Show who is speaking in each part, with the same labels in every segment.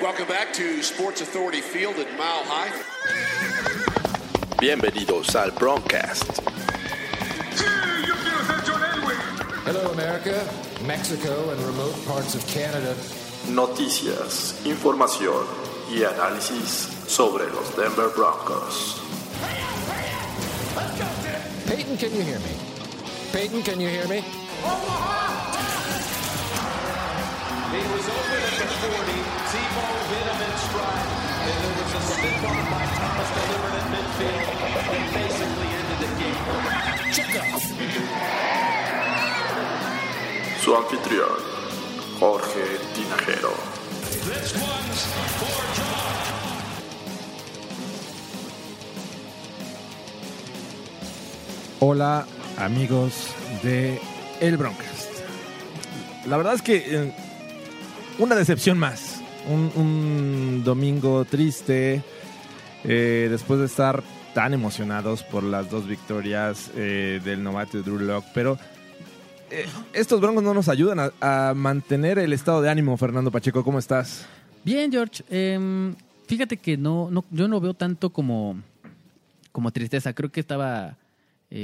Speaker 1: Welcome back to Sports Authority Field at Mile High.
Speaker 2: Bienvenidos al Broncast.
Speaker 3: Hello, America, Mexico, and remote parts of Canada.
Speaker 2: Noticias, información y análisis sobre los Denver Broncos.
Speaker 3: Peyton, can you hear me? Peyton, can you hear me?
Speaker 4: He was open at the 40.
Speaker 2: Su anfitrión, Jorge Tinajero.
Speaker 4: This for Josh.
Speaker 5: Hola amigos de El Broncast. La verdad es que eh, una decepción más. Un, domingo triste. eh, después de estar tan emocionados por las dos victorias eh, del novato Drew Lock. Pero eh, estos Broncos no nos ayudan a, a mantener el estado de ánimo. Fernando Pacheco, ¿cómo estás?
Speaker 6: Bien, George. Em, fíjate que no, no, yo no veo tanto como, como tristeza. Creo que estaba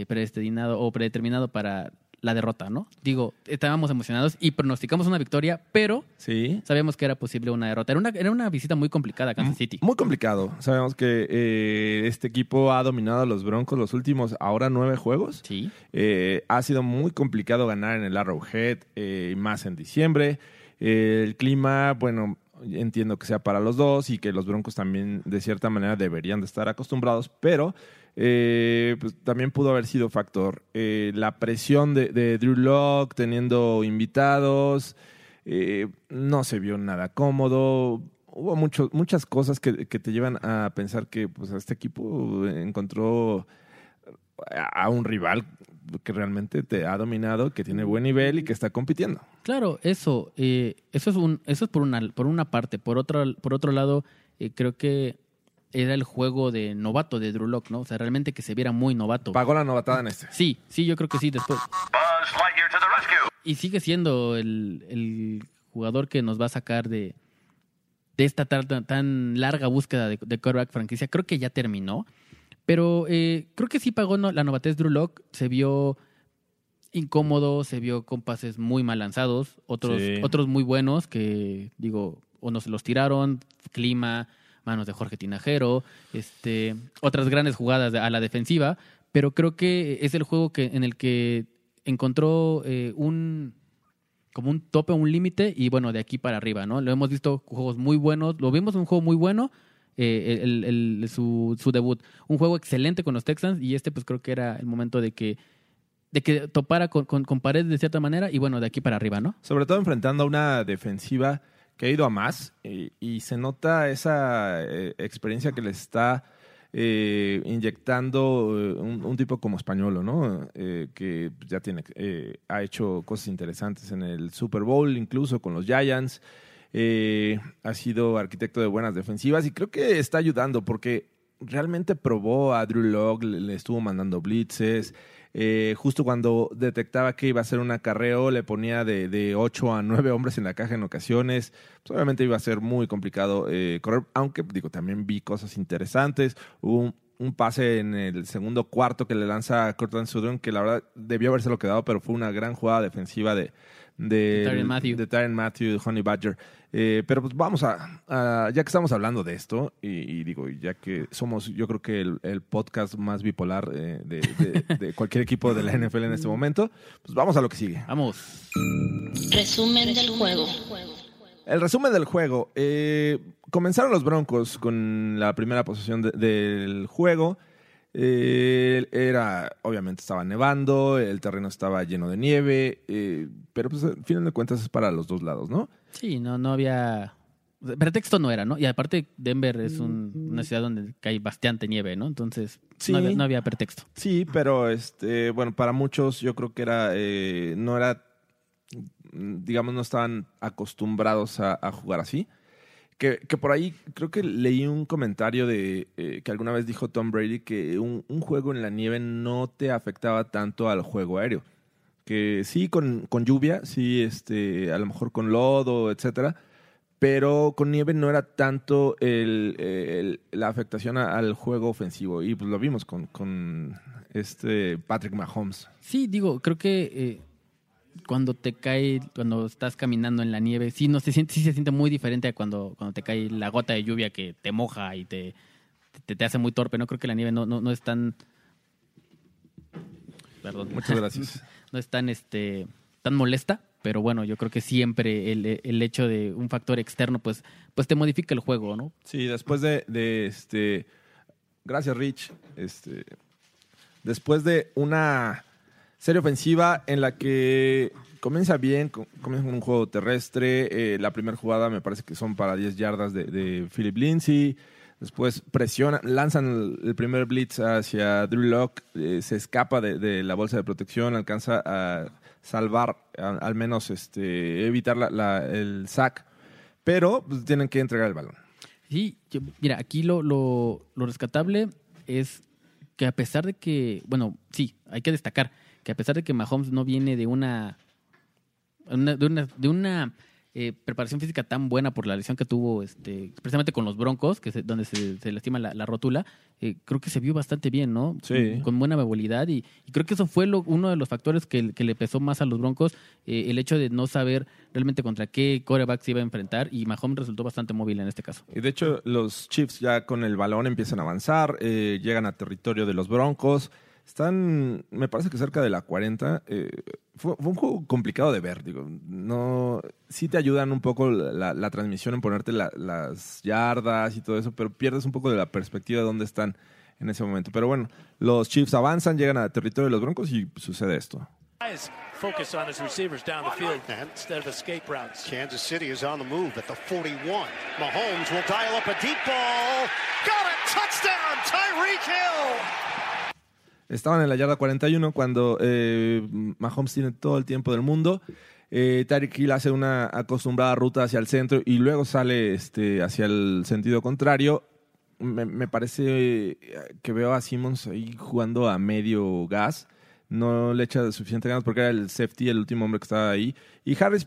Speaker 6: predestinado o predeterminado para la derrota, ¿no? Digo, estábamos emocionados y pronosticamos una victoria, pero
Speaker 5: Sí.
Speaker 6: sabíamos que era posible una derrota. Era una, era una visita muy complicada a Kansas City.
Speaker 5: Muy complicado. Sabemos que eh, este equipo ha dominado a los Broncos los últimos ahora nueve juegos.
Speaker 6: Sí.
Speaker 5: Eh, ha sido muy complicado ganar en el Arrowhead, eh, y más en diciembre. Eh, el clima, bueno, entiendo que sea para los dos y que los Broncos también de cierta manera deberían de estar acostumbrados, pero eh, pues, también pudo haber sido factor. Eh, la presión de, Drew Lock teniendo invitados, eh, no se vio nada cómodo. Hubo mucho, muchas cosas que, que te llevan a pensar que pues, este equipo encontró a un rival que realmente te ha dominado, que tiene buen nivel y que está compitiendo.
Speaker 6: Claro, eso, eh, eso es un, eso es por una, por una parte. Por otro, por otro lado, eh, creo que era el juego de novato de Drew Lock, ¿no? O sea, realmente que se viera muy novato.
Speaker 5: Pagó la novatada en este.
Speaker 6: Sí, sí, yo creo que sí. Después. Y sigue siendo el, el jugador que nos va a sacar de, de esta tan, tan larga búsqueda de, de quarterback franquicia. Creo que ya terminó. Pero eh, creo que sí pagó no- la novatez Drew Lock. Se vio incómodo, se vio con pases muy mal lanzados, otros,
Speaker 5: Sí.
Speaker 6: otros muy buenos que, digo, o nos los tiraron, clima, manos de Jorge Tinajero, este, otras grandes jugadas a la defensiva, pero creo que es el juego que, en el que encontró eh, un como un tope, un límite, y bueno, de aquí para arriba, ¿no? Lo hemos visto juegos muy buenos, lo vimos en un juego muy bueno, eh, el, el- su, debut. Un juego excelente con los Texans, y este pues creo que era el momento de que de que topara con, con, pared de cierta manera, y bueno, de aquí para arriba, ¿no?
Speaker 5: Sobre todo enfrentando a una defensiva que ha ido a más y, se nota esa eh, experiencia que le está eh, inyectando eh, un, un tipo como Españolo, ¿no? Eh, que ya tiene, eh, ha hecho cosas interesantes en el Super Bowl, incluso con los Giants. Eh, ha sido arquitecto de buenas defensivas y creo que está ayudando porque realmente probó a Drew Lock, le, estuvo mandando blitzes. Eh, justo cuando detectaba que iba a ser un acarreo, le ponía de, de 8 a 9 hombres en la caja en ocasiones. Pues obviamente iba a ser muy complicado eh, correr, aunque digo, también vi cosas interesantes. Hubo un, pase en el segundo cuarto que le lanza a Cortland Sutton, que la verdad debió habérselo quedado, pero fue una gran jugada defensiva de, de,
Speaker 6: Tyrann Mathieu.
Speaker 5: de Honey Badger. Eh, pero pues vamos a, a- ya que estamos hablando de esto, y, y digo, ya que somos, yo creo que el, el podcast más bipolar eh, de, de- de cualquier equipo de la NFL en este momento, pues vamos a lo que sigue.
Speaker 6: Vamos.
Speaker 7: Resumen del juego.
Speaker 5: El resumen del juego. eh, comenzaron los Broncos con la primera posesión de- del juego. Eh, era, obviamente estaba nevando, el terreno estaba lleno de nieve, eh, pero pues al final de cuentas es para los dos lados, ¿no?
Speaker 6: Sí, no, no había. Pretexto no era, ¿no? Y aparte, Denver es un- una ciudad donde hay bastante nieve, ¿no? Entonces,
Speaker 5: Sí.
Speaker 6: no, había, no había pretexto.
Speaker 5: Sí, pero este, bueno, para muchos yo creo que era, eh, no era, mm, digamos, no estaban acostumbrados a, a jugar así. Que, por ahí creo que leí un comentario de eh, que alguna vez dijo Tom Brady que un, juego en la nieve no te afectaba tanto al juego aéreo. Que sí, con, con lluvia, sí, este, a lo mejor con lodo, etcétera, pero con nieve no era tanto el- la afectación al juego ofensivo. Y pues lo vimos con, con este Patrick Mahomes.
Speaker 6: Sí, digo, creo que eh, cuando te cae, cuando estás caminando en la nieve, sí, no se siente, sí se siente muy diferente a cuando, cuando te cae la gota de lluvia que te moja y te, te, te hace muy torpe. No creo que la nieve no, no, no es tan. Perdón.
Speaker 5: Muchas gracias.
Speaker 6: no es tan este tan molesta, pero bueno, yo creo que siempre el, el hecho de un factor externo, pues, pues te modifica el juego, ¿no?
Speaker 5: Sí, después de, de este. Gracias, Rich. Este. Después de una serie ofensiva en la que comienza bien, co- comienza con un juego terrestre. eh, la primera jugada me parece que son para 10 yardas de, Philip Lindsay. Después presionan, lanzan el, primer blitz hacia Drew Locke, eh, se escapa de, la bolsa de protección, alcanza a salvar, al menos este, evitar el sack, pero pues, tienen que entregar el balón.
Speaker 6: Sí, mira, aquí lo, lo, lo rescatable es que a pesar de que, bueno, sí, hay que destacar que a pesar de que Mahomes no viene de una, una- de una, de una eh, preparación física tan buena por la lesión que tuvo, este, precisamente con los Broncos, que se- donde se, se lastima la, la rótula, eh, creo que se vio bastante bien, ¿no?
Speaker 5: Sí.
Speaker 6: Con buena movilidad y, y creo que eso fue lo- uno de los factores que, que le pesó más a los Broncos, eh, el hecho de no saber realmente contra qué coreback se iba a enfrentar y Mahomes resultó bastante móvil en este caso.
Speaker 5: Y de hecho, los Chiefs ya con el balón empiezan a avanzar, llegan a territorio de los Broncos. Están, me parece que cerca de la 40. eh, fue, fue un juego complicado de ver, digo. No, sí te ayudan un poco la, la transmisión en ponerte la- las yardas y todo eso, pero pierdes un poco de la perspectiva de dónde están en ese momento. Pero bueno, los Chiefs avanzan, llegan a territorio de los Broncos y sucede esto.
Speaker 8: Guys focus on his receivers down the field instead of escape routes.
Speaker 1: Kansas City is on the move at the 41. Mahomes will dial up a deep ball. Got it! Touchdown, Tyreek Hill!
Speaker 5: Estaban en la yarda 41 cuando eh, Mahomes tiene todo el tiempo del mundo. Eh, Hill hace una acostumbrada ruta hacia el centro y luego sale este, hacia el sentido contrario. Me, me parece eh, que veo a Simmons ahí jugando a medio gas. No le echa suficiente ganas porque era el safety, el último hombre que estaba ahí. Y Harris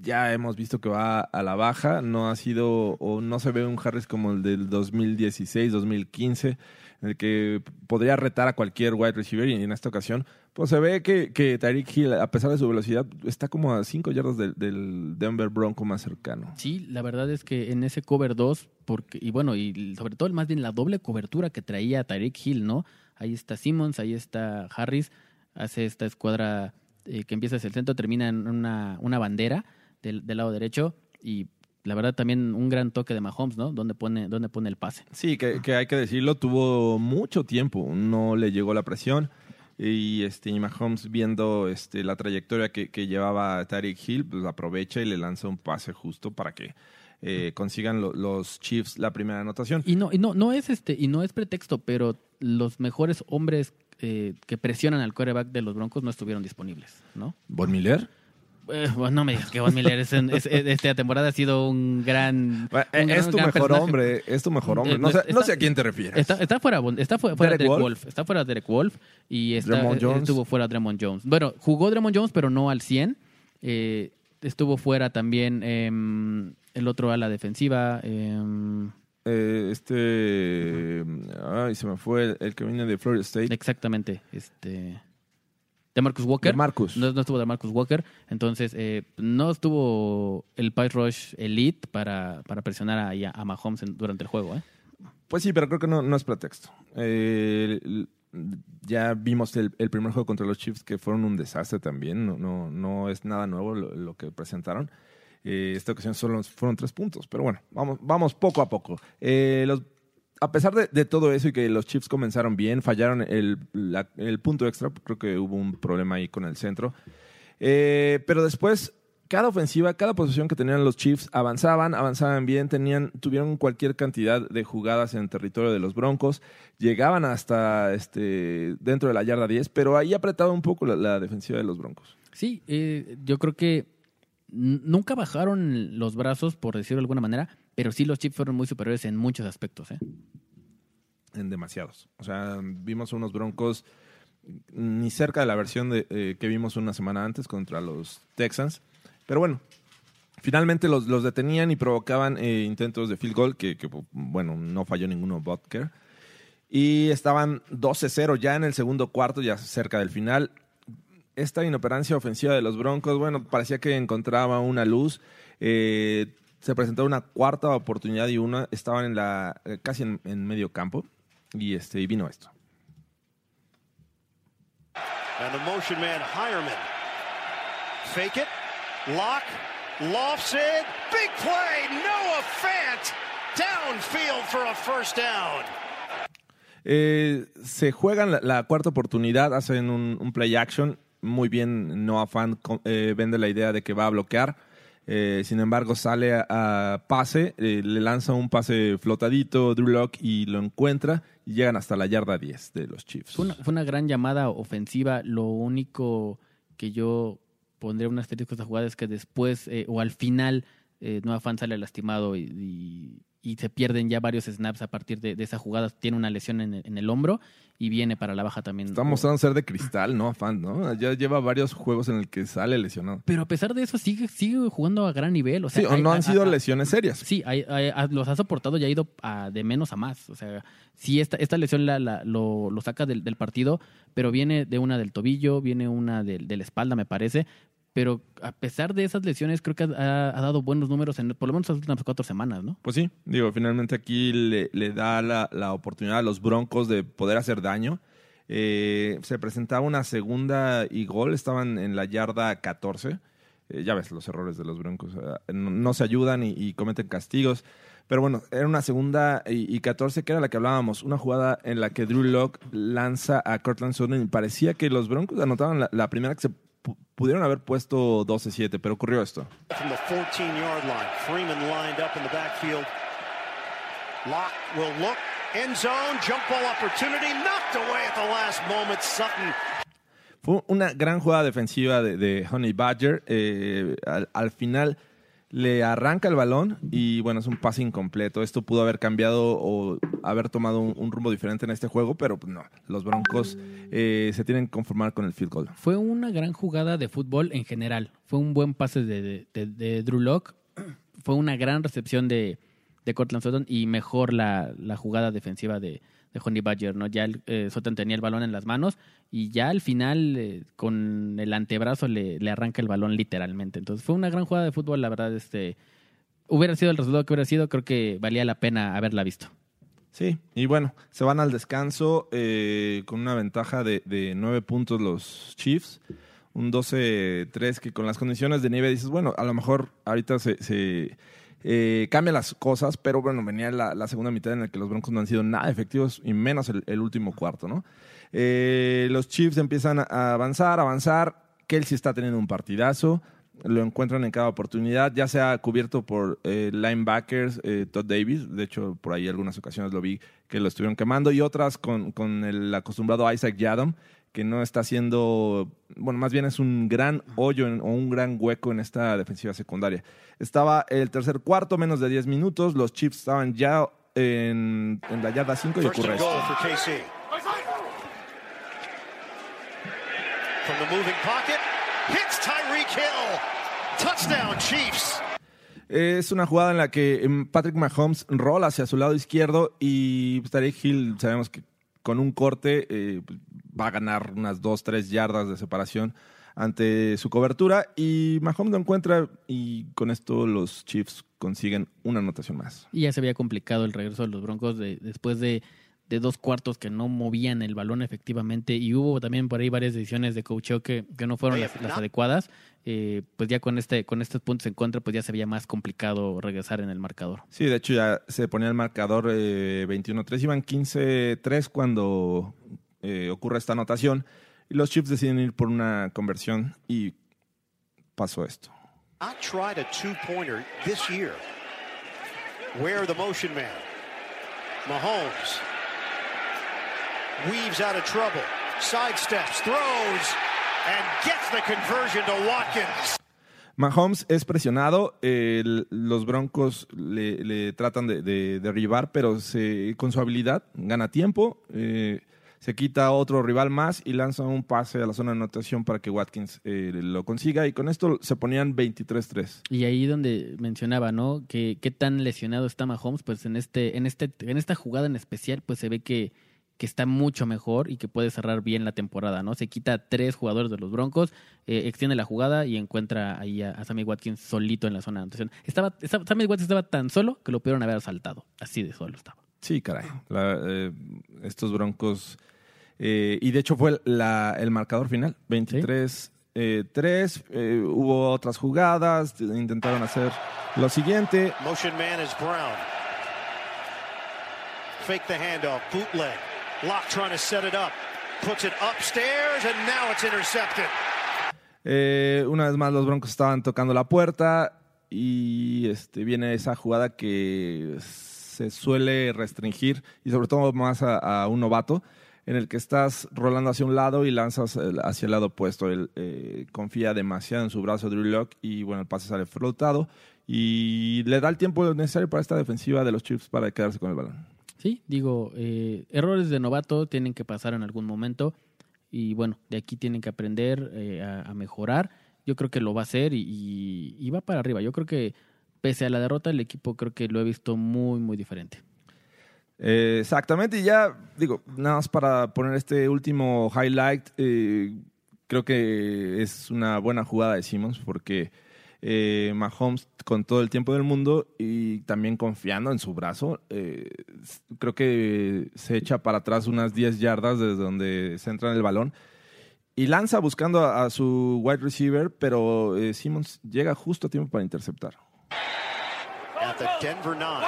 Speaker 5: ya hemos visto que va a la baja. No ha sido o no se ve un Harris como el del 2016, 2015 en el que podría retar a cualquier wide receiver y en esta ocasión, pues se ve que, que Tyreek Hill, a pesar de su velocidad, está como a 5 yardas del, Denver Bronco más cercano.
Speaker 6: Sí, la verdad es que en ese cover 2, porque, y bueno, y sobre todo más bien la doble cobertura que traía Tyreek Hill, ¿no? Ahí está Simmons, ahí está Harris, hace esta escuadra eh, que empieza hacia el centro, termina en una, una bandera del, del lado derecho y la verdad también un gran toque de Mahomes, ¿no? Donde pone, donde pone el pase.
Speaker 5: Sí, que, que hay que decirlo, tuvo mucho tiempo, no le llegó la presión. Y este y Mahomes viendo este, la trayectoria que, que llevaba Tyreek Hill, pues aprovecha y le lanza un pase justo para que eh, consigan lo- los Chiefs la primera anotación.
Speaker 6: Y no, y no, no es este, y no es pretexto, pero los mejores hombres eh, que presionan al quarterback de los Broncos no estuvieron disponibles, ¿no?
Speaker 5: ¿Von Miller?
Speaker 6: Eh, bueno, no me digas que Von Miller es, en- es- es- esta temporada ha sido un gran.
Speaker 5: Es tu
Speaker 6: gran
Speaker 5: mejor
Speaker 6: personaje.
Speaker 5: hombre, es tu mejor hombre.
Speaker 6: Eh,
Speaker 5: No sé, no sé a quién te refieres.
Speaker 6: Está, está fuera, está fuera, fuera
Speaker 5: Derek Wolf.
Speaker 6: Wolf. Está fuera Derek Wolf y está,
Speaker 5: Jones.
Speaker 6: estuvo fuera Draymond Jones. Bueno, jugó Draymond Jones, pero no al 100. Eh, estuvo fuera también em, el otro ala defensiva. em,
Speaker 5: Eh, este. Ay, se me fue el, el que viene de Florida State.
Speaker 6: exactamente. Este. De Marcus Walker.
Speaker 5: De Marcus.
Speaker 6: No, no estuvo de Marcus Walker. Entonces, eh, no estuvo el Pice Rush Elite para, para presionar a, a Mahomes en- durante el juego. ¿eh?
Speaker 5: Pues sí, pero creo que no, no es pretexto. Eh, el- ya vimos el, el primer juego contra los Chiefs que fueron un desastre también. No, no, no es nada nuevo lo, lo que presentaron. Eh, esta ocasión solo fueron tres puntos. Pero bueno, vamos, vamos poco a poco. Eh, los, a pesar de, todo eso y que los Chiefs comenzaron bien, fallaron el, el punto extra. Creo que hubo un problema ahí con el centro. Eh, pero después, cada ofensiva, cada posición que tenían los Chiefs avanzaban, avanzaban bien, tenían, tuvieron cualquier cantidad de jugadas en territorio de los Broncos, llegaban hasta este, dentro de la yarda 10, pero ahí apretaba un poco la, la defensiva de los Broncos.
Speaker 6: Sí, eh, yo creo que nunca bajaron los brazos, por decirlo de alguna manera, pero sí los Chiefs fueron muy superiores en muchos aspectos. ¿eh?
Speaker 5: En demasiados. O sea, vimos unos Broncos ni cerca de la versión eh, que vimos una semana antes contra los Texans. Pero bueno, Finalmente los, los detenían y provocaban eh, intentos de field goal, que, que, bueno, no falló ninguno Butker. Y estaban 12-0 ya en el segundo cuarto, ya cerca del final. Esta inoperancia ofensiva de los Broncos, bueno, parecía que encontraba una luz. Eh, se presentó una cuarta oportunidad y una estaban en la eh, casi en, en medio campo y este y vino esto.
Speaker 1: And the motion man, Hireman. Fake it. Lock. Lofts it. Big play. Noah Fant. Downfield for a first down.
Speaker 5: Eh, se juegan la, la cuarta oportunidad, hacen un, un play action. Muy bien, Noah Fan eh, vende la idea de que va a bloquear. Eh, sin embargo, sale a, pase, eh, le lanza un pase flotadito, Drew Lock y lo encuentra llegan hasta la yarda 10 de los Chiefs.
Speaker 6: Fue una, gran llamada ofensiva. Lo único que yo pondría un asterisco a esta jugada es que después eh, o al final eh, Noah Fan sale lastimado y- y se pierden ya varios snaps a partir de, de esa jugada. Tiene una lesión en el, en el hombro y viene para la baja también.
Speaker 5: Está mostrando ser de cristal, ¿no? Fan, ¿no? Ya lleva varios juegos en el que sale lesionado.
Speaker 6: Pero a pesar de eso sigue, sigue jugando a gran nivel. O sea,
Speaker 5: Sí, o
Speaker 6: hay-
Speaker 5: no
Speaker 6: hay-
Speaker 5: han sido lesiones serias.
Speaker 6: Sí, hay- hay- ha- los ha soportado y ha ido a- de menos a más. O sea, sí, esta, esta lesión la, la- lo, lo saca del, del partido, pero viene de una del tobillo, viene una del- de, la espalda, me parece. Pero a pesar de esas lesiones, creo que ha, dado buenos números en por lo menos las últimas cuatro semanas, ¿no?
Speaker 5: Pues sí, digo, finalmente aquí le, le da la, la oportunidad a los Broncos de poder hacer daño. Eh, se presentaba una segunda y gol, estaban en la yarda 14. Eh, ya ves los errores de los Broncos, no, se ayudan y, cometen castigos. Pero bueno, era una segunda y, y 14 que era la que hablábamos, una jugada en la que Drew Lock lanza a Cortland Sutton y parecía que los Broncos anotaban la, la primera que se pudieron haber puesto 12-7, pero ocurrió esto.
Speaker 1: From the 14-yard line. Freeman lined up in the backfield. Lock will look. End zone. Jump ball opportunity. Knocked away at the last moment. Sutton
Speaker 5: Fue una gran jugada defensiva de, de Honey Badger. Eh, al, al final le arranca el balón y bueno, es un pase incompleto. Esto pudo haber cambiado o haber tomado un, rumbo diferente en este juego, pero pues, no. Los Broncos eh, se tienen que conformar con el field goal.
Speaker 6: Fue una gran jugada de fútbol en general. Fue un buen pase de, Drew Lock. Fue una gran recepción de, Cortland Sutton y mejor la jugada defensiva de, de Honey Badger. ¿no? Ya el, eh, tenía el balón en las manos y ya al final eh, con el antebrazo le, le arranca el balón literalmente. Entonces fue una gran jugada de fútbol, la verdad. este Hubiera sido el resultado que hubiera sido, creo que valía la pena haberla visto.
Speaker 5: Sí, y bueno, se van al descanso eh, con una ventaja de, de 9 puntos los Chiefs. Un 12-3 que con las condiciones de nieve dices, bueno, a lo mejor ahorita se, se, eh, cambian las cosas, pero bueno, venía la, segunda mitad en la que los Broncos no han sido nada efectivos y menos el, el último cuarto, ¿no? Eh, los Chiefs empiezan a avanzar, avanzar. Kelsey está teniendo un partidazo. Lo encuentran en cada oportunidad, ya sea cubierto por eh, linebackers, eh, Todd Davis. De hecho, por ahí algunas ocasiones lo vi que lo estuvieron quemando. Y otras con, con el acostumbrado Isaac Yadom, que no está haciendo, bueno, más bien es un gran hoyo en- o un gran hueco en esta defensiva secundaria. Estaba el tercer cuarto, menos de 10 minutos. Los Chiefs estaban ya en, en la yarda 5 y ocurre esto.
Speaker 1: goal for KC. From the moving pocket, hits Tyreek Hill. Touchdown, Chiefs.
Speaker 5: Es una jugada en la que em, Patrick Mahomes rola hacia su lado izquierdo y Tarek Hill sabemos que con un corte eh, va a ganar unas 2-3 yardas de separación ante su cobertura y Mahomes lo encuentra y con esto los Chiefs consiguen una anotación más.
Speaker 6: Y ya se había complicado el regreso de los Broncos de- después de, de dos cuartos que no movían el balón efectivamente y hubo también por ahí varias decisiones de coacheo que, que no fueron las, las adecuadas. Eh, pues ya con este con estos puntos en contra pues ya se veía más complicado regresar en el marcador.
Speaker 5: Sí, de hecho ya se ponía el marcador eh, 21-3, iban 15-3 cuando eh, ocurre esta anotación y los Chiefs deciden ir por una conversión y pasó esto.
Speaker 1: I tried a two-pointer this year. Where the motion man? Mahomes weaves out of trouble, sidesteps, throws, and gets the conversion to Watkins.
Speaker 5: Mahomes es presionado, los Broncos le, le tratan de, de derribar, pero se- con su habilidad gana tiempo, eh, se quita otro rival más y lanza un pase a la zona de anotación para que Watkins eh, lo consiga y con esto se ponían 23-3.
Speaker 6: Y ahí donde mencionaba, ¿no? Que qué tan lesionado está Mahomes, pues en este, en este, en esta jugada en especial, pues se ve que, que está mucho mejor y que puede cerrar bien la temporada, ¿no? Se quita a tres jugadores de los Broncos, eh, extiende la jugada y encuentra ahí a, a Sammy Watkins solito en la zona de anotación. Estaba, estaba- Sammy Watkins estaba tan solo que lo pudieron haber asaltado. Así de solo estaba.
Speaker 5: Sí, caray. La- eh, estos Broncos. eh, y de hecho fue la- el marcador final: 23-3. eh, hubo otras jugadas, intentaron hacer lo siguiente.
Speaker 1: Motion man is Brown. Fake the handoff, bootleg. Locke trying to set it up. Puts it upstairs, and now it's intercepted.
Speaker 5: Eh, una vez más, los Broncos estaban tocando la puerta y este, viene esa jugada que se suele restringir y sobre todo más a, un novato en el que estás rolando hacia un lado y lanzas hacia el lado opuesto. Él eh, confía demasiado en su brazo Drew Lock y bueno, el pase sale flotado y le da el tiempo necesario para esta defensiva de los Chiefs para quedarse con el balón.
Speaker 6: Sí, digo, eh, errores de novato tienen que pasar en algún momento y bueno, de aquí tienen que aprender eh, a, mejorar. Yo creo que lo va a hacer y va para arriba. Yo creo que pese a la derrota, el equipo creo que lo he visto muy, muy diferente.
Speaker 5: Eh, exactamente, y ya digo, nada más para poner este último highlight, eh, creo que es una buena jugada de Simmons porque eh, Mahomes con todo el tiempo del mundo y también confiando en su brazo, eh, creo que se echa para atrás unas 10 yardas desde donde se entra en el balón y lanza buscando a, a su wide receiver, pero eh, Simmons llega justo a tiempo para interceptar.
Speaker 1: At the Denver nine.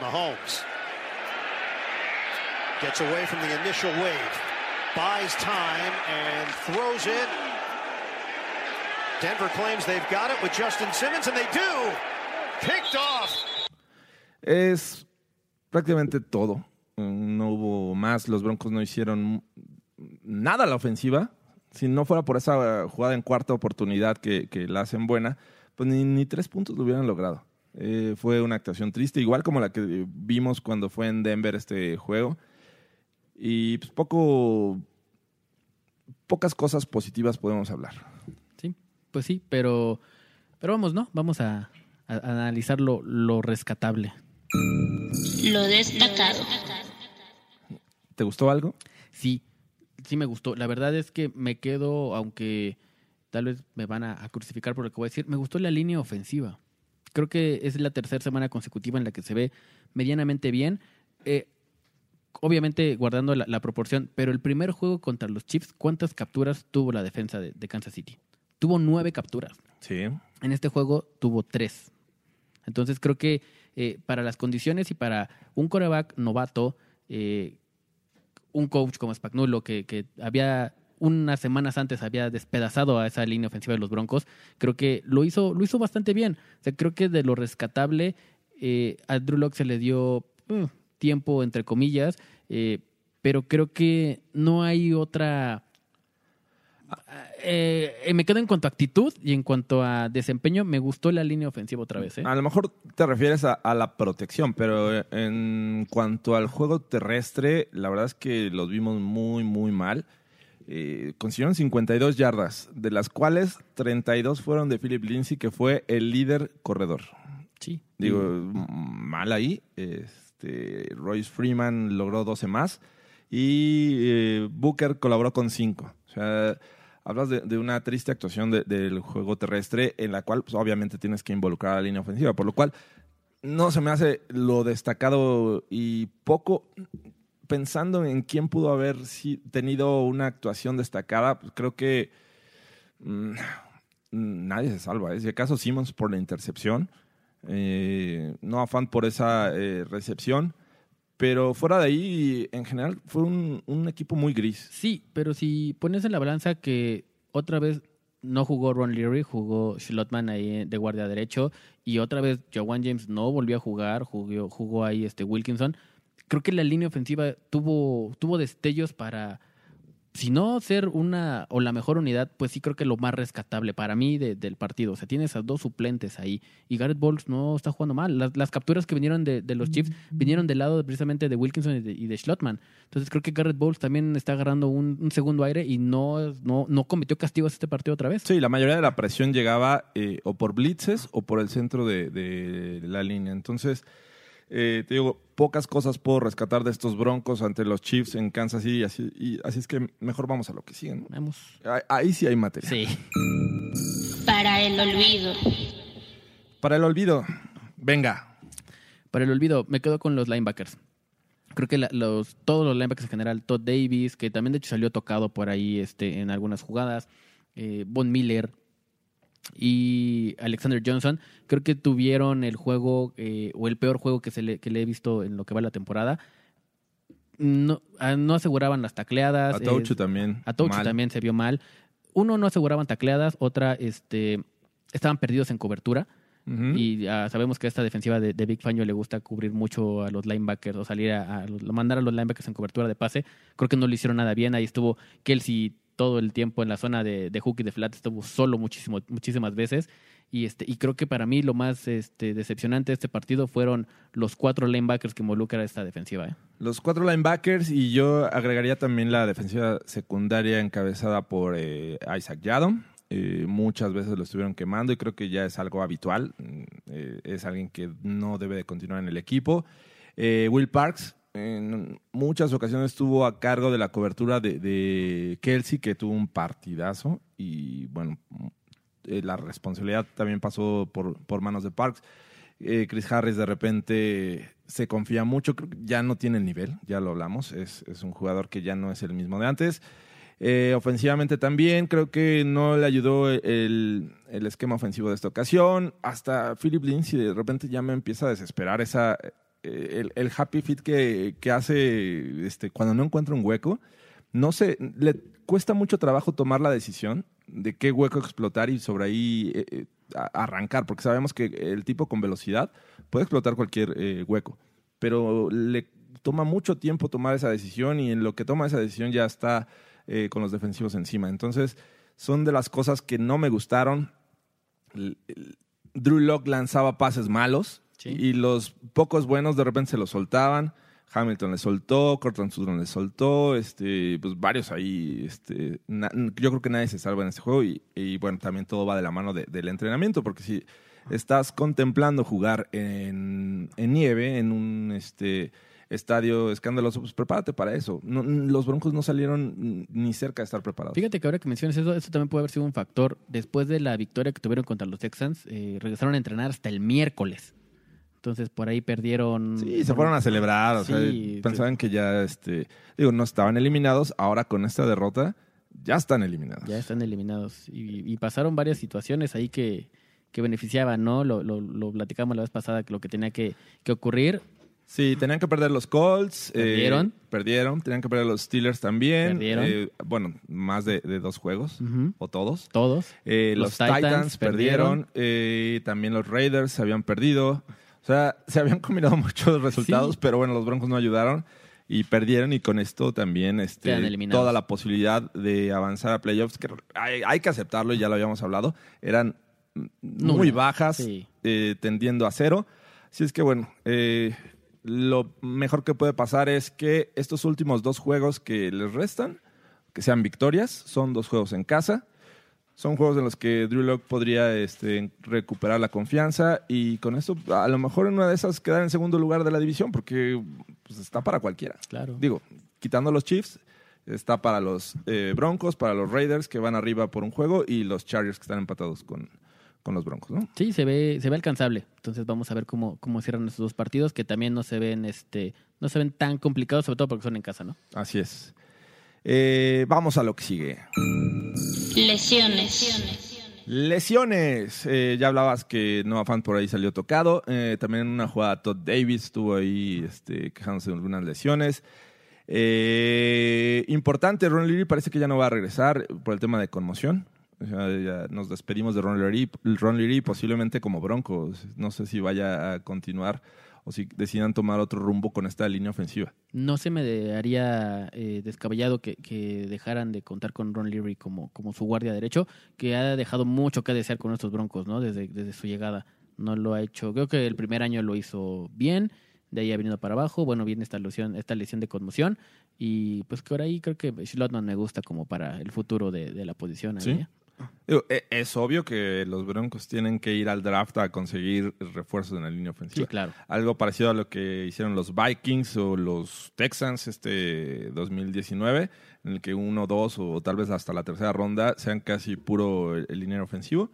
Speaker 1: Mahomes gets away from the initial wave, buys time, and throws it. Denver claims they've got it with Justin Simmons, and they do. Picked off.
Speaker 5: Es prácticamente todo. No hubo más. Los Broncos no hicieron nada a la ofensiva. Si no fuera por esa jugada en cuarta oportunidad que, la hacen buena, pues ni, ni tres puntos lo hubieran logrado. Eh, fue una actuación triste, igual como la que vimos cuando fue en Denver este juego. Y pues poco. Pocas cosas positivas podemos hablar.
Speaker 6: Pues sí, pero, pero vamos, ¿no? Vamos a, a- a analizar lo, lo rescatable.
Speaker 7: Lo destacado.
Speaker 5: ¿Te gustó algo?
Speaker 6: Sí, sí me gustó. La verdad es que me quedo, aunque tal vez me van a, a crucificar por lo que voy a decir, me gustó la línea ofensiva. Creo que es la tercera semana consecutiva en la que se ve medianamente bien. Eh, obviamente guardando la, la proporción, pero el primer juego contra los Chiefs, ¿cuántas capturas tuvo la defensa de, de Kansas City? Tuvo nueve capturas.
Speaker 5: Sí.
Speaker 6: En este juego tuvo tres. Entonces creo que eh, para las condiciones y para un coreback novato, eh, un coach como Spagnuolo, que, que había unas semanas antes había despedazado a esa línea ofensiva de los Broncos, creo que lo hizo, lo hizo bastante bien. O sea, creo que de lo rescatable, eh, a Drew Lock se le dio eh, tiempo, entre comillas, eh, pero creo que no hay otra... Eh, eh, me quedo en cuanto a actitud y en cuanto a desempeño, me gustó la línea ofensiva otra vez. ¿eh?
Speaker 5: A lo mejor te refieres a, a la protección, pero en cuanto al juego terrestre, la verdad es que los vimos muy, muy mal. Eh, consiguieron 52 yardas, de las cuales 32 fueron de Philip Lindsay, que fue el líder corredor.
Speaker 6: Sí.
Speaker 5: Digo, mal ahí. Este, Royce Freeman logró 12 más y Booker colaboró con 5. O sea, hablas de, de una triste actuación de- del juego terrestre en la cual pues, obviamente tienes que involucrar a la línea ofensiva, por lo cual no se me hace lo destacado y poco pensando en quién pudo haber tenido una actuación destacada, pues, creo que mm, nadie se salva. ¿eh? Si acaso Simmons por la intercepción, eh, no afán por esa eh, recepción, pero fuera de ahí, en general, fue un, equipo muy gris.
Speaker 6: Sí, pero si pones en la balanza que otra vez no jugó Ron Leary, jugó Schlotman ahí de guardia derecho y otra vez Jawan James no volvió a jugar, jugó, jugó ahí este Wilkinson. Creo que la línea ofensiva tuvo, tuvo destellos para, si no ser una o la mejor unidad, pues sí creo que lo más rescatable para mí de- del partido. O sea, tienes a dos suplentes ahí y Garrett Bowles no está jugando mal. Las, las capturas que vinieron de, de los Chiefs vinieron del lado de- precisamente de Wilkinson y de, y de Schlottman. Entonces creo que Garrett Bowles también está agarrando un, un segundo aire y no, no, no cometió castigos este partido otra vez.
Speaker 5: Sí, la mayoría de la presión llegaba eh, o por blitzes o por el centro de, de la línea. Entonces, eh, te digo, pocas cosas puedo rescatar de estos broncos ante los Chiefs en Kansas City. Así, y, así es que mejor vamos a lo que sigue. ¿no?
Speaker 6: Vamos.
Speaker 5: Ahí, ahí sí hay materia.
Speaker 6: Sí.
Speaker 7: Para el olvido.
Speaker 5: Para el olvido, venga.
Speaker 6: Para el olvido, me quedo con los linebackers. Creo que la- los, todos los linebackers en general, Todd Davis, que también de hecho salió tocado por ahí este, en algunas jugadas, eh, Von Miller y Alexander Johnson, creo que tuvieron el juego eh, o el peor juego que, se le, que le he visto en lo que va la temporada. No, ah, no aseguraban las tacleadas.
Speaker 5: A Touchu
Speaker 6: eh,
Speaker 5: también.
Speaker 6: a Touch
Speaker 5: mal.
Speaker 6: también se vio mal. Uno, no aseguraban tacleadas. Otra, este, estaban perdidos en cobertura. Y ah, sabemos que a esta defensiva de, de Big Fangio le gusta cubrir mucho a los linebackers o salir a, a mandar a los linebackers en cobertura de pase. Creo que no lo hicieron nada bien. Ahí estuvo Kelsey todo el tiempo en la zona de, de hook y de flat. Estuvo solo muchísimo, muchísimas veces. Y, este, y creo que para mí lo más este, decepcionante de este partido fueron los cuatro linebackers que involucra esta defensiva. ¿eh?
Speaker 5: Los cuatro linebackers y yo agregaría también la defensiva secundaria encabezada por eh, Isaac Yadom. Eh, muchas veces lo estuvieron quemando y creo que ya es algo habitual. Mm, eh, es alguien que no debe de continuar en el equipo. Eh, Will Parks en muchas ocasiones estuvo a cargo de la cobertura de, Kelsey, que tuvo un partidazo y bueno, eh, la responsabilidad también pasó por, por manos de Parks. Eh, Chris Harris de repente se confía mucho, ya no tiene el nivel, ya lo hablamos, es, es un jugador que ya no es el mismo de antes. Eh, ofensivamente también, creo que no le ayudó el, el esquema ofensivo de esta ocasión. Hasta Philip Lindsay de repente ya me empieza a desesperar esa, el, el happy fit que, hace este, cuando no encuentra un hueco. No sé, le cuesta mucho trabajo tomar la decisión de qué hueco explotar y sobre ahí eh, eh, arrancar, porque sabemos que el tipo con velocidad puede explotar cualquier eh, hueco, pero le toma mucho tiempo tomar esa decisión y en lo que toma esa decisión ya está eh, con los defensivos encima. Entonces, son de las cosas que no me gustaron. Drew Lock lanzaba pases malos
Speaker 6: Sí.
Speaker 5: y los pocos buenos de repente se los soltaban. Hamilton le soltó, Cortland Sutton le soltó, este, pues varios ahí. Este, na- yo creo que nadie se salva en este juego y, y, bueno, también todo va de la mano de- del entrenamiento, porque si estás contemplando jugar en, en nieve, en un este, estadio escandaloso, pues prepárate para eso. No- los Broncos no salieron ni cerca de estar preparados.
Speaker 6: Fíjate que ahora que mencionas eso, eso también puede haber sido un factor. Después de la victoria que tuvieron contra los Texans, eh, regresaron a entrenar hasta el miércoles. Entonces por ahí perdieron.
Speaker 5: Sí, se fueron a celebrar, o sea,
Speaker 6: Sí,
Speaker 5: pensaban que ya, este, digo, no estaban eliminados, ahora con esta derrota ya están eliminados.
Speaker 6: Ya están eliminados. Y, y pasaron varias situaciones ahí que, que beneficiaban, ¿no? Lo, lo, lo platicamos la vez pasada, que lo que tenía que, que ocurrir.
Speaker 5: Sí, tenían que perder los Colts. eh,
Speaker 6: Perdieron.
Speaker 5: perdieron. Tenían que perder los Steelers también.
Speaker 6: Perdieron.
Speaker 5: eh, bueno, más de, de dos juegos, o todos.
Speaker 6: Todos.
Speaker 5: Eh, los,
Speaker 6: Los
Speaker 5: Titans,
Speaker 6: Titans
Speaker 5: perdieron. eh, también los Raiders habían perdido. O sea, se habían combinado muchos resultados,
Speaker 6: Sí.
Speaker 5: pero bueno, los Broncos no ayudaron y perdieron y con esto también este, toda la posibilidad de avanzar a playoffs, que hay, hay que aceptarlo, y ya lo habíamos hablado, eran muy bajas,
Speaker 6: sí.
Speaker 5: eh, tendiendo a cero. Así es que bueno, eh, lo mejor que puede pasar es que estos últimos dos juegos que les restan, que sean victorias, son dos juegos en casa. Son juegos en los que Drew Lock podría este, recuperar la confianza y con esto a lo mejor en una de esas quedar en segundo lugar de la división porque pues, está para cualquiera.
Speaker 6: Claro.
Speaker 5: Digo, quitando los Chiefs, está para los eh, Broncos, para los Raiders que van arriba por un juego y los Chargers que están empatados con, con los Broncos, ¿no?
Speaker 6: Sí, se ve, se ve alcanzable. Entonces vamos a ver cómo, cómo cierran estos dos partidos, que también no se ven, este, no se ven tan complicados, sobre todo porque son en casa, ¿no?
Speaker 5: Así es. Eh, vamos a lo que sigue.
Speaker 7: Lesiones.
Speaker 5: Lesiones. Eh, ya hablabas que Noah Fant por ahí salió tocado. Eh, también en una jugada Todd Davis estuvo ahí este, quejándose de algunas lesiones. Eh, importante, Ron Leary parece que ya no va a regresar por el tema de conmoción. Ya nos despedimos de Ron Leary, Ron Leary posiblemente como Broncos. No sé si vaya a continuar o si decidan tomar otro rumbo con esta línea ofensiva.
Speaker 6: No se me haría eh, descabellado que, que dejaran de contar con Ron Leary como, como su guardia derecho, que ha dejado mucho que desear con estos Broncos, ¿no? Desde, desde su llegada. No lo ha hecho. Creo que el primer año lo hizo bien, de ahí ha venido para abajo. Bueno, viene esta lesión, esta lesión de conmoción. Y pues que por ahí creo que Schlotman me gusta como para el futuro de, de la posición.
Speaker 5: Sí.
Speaker 6: ¿eh?
Speaker 5: E- Es obvio que los Broncos tienen que ir al draft a conseguir refuerzos en la línea ofensiva.
Speaker 6: Sí, claro.
Speaker 5: Algo parecido a lo que hicieron los Vikings o los Texans este 2019, en el que uno, dos o tal vez hasta la tercera ronda sean casi puro el, el liniero ofensivo.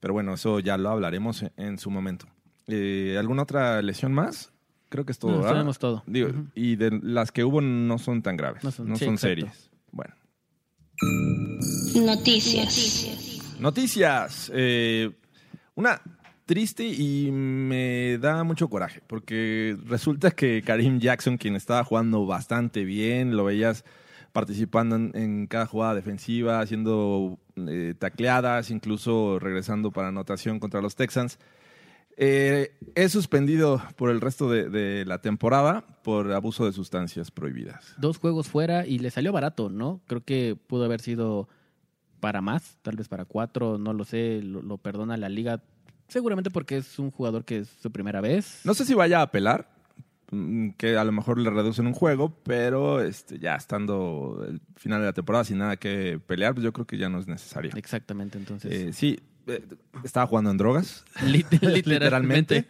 Speaker 5: Pero bueno, eso ya lo hablaremos en, en su momento. Eh, ¿Alguna otra lesión más? Creo que es todo.
Speaker 6: No, sabemos todo.
Speaker 5: Digo,
Speaker 6: Ujú.
Speaker 5: Y de las que hubo no son tan graves,
Speaker 6: No
Speaker 5: no
Speaker 6: son-
Speaker 5: son,
Speaker 6: sí, exacto.
Speaker 5: serias. Bueno.
Speaker 7: Noticias.
Speaker 5: Noticias. Eh, una triste y me da mucho coraje, porque resulta que Karim Jackson, quien estaba jugando bastante bien, lo veías participando en, cada jugada defensiva, haciendo eh, tacleadas, incluso regresando para anotación contra los Texans. Eh, es suspendido por el resto de, de la temporada por abuso de sustancias prohibidas.
Speaker 6: Dos juegos fuera y le salió barato, ¿no? Creo que pudo haber sido para más, tal vez para cuatro, no lo sé, lo, lo perdona la liga. Seguramente porque es un jugador que es su primera vez.
Speaker 5: No sé si vaya a apelar, mm, que a lo mejor le reducen un juego, pero este, ya estando el final de la temporada sin nada que pelear, pues yo creo que ya no es necesario.
Speaker 6: Exactamente, entonces.
Speaker 5: Eh, sí, eh, estaba jugando en drogas,
Speaker 6: lit-
Speaker 5: literalmente.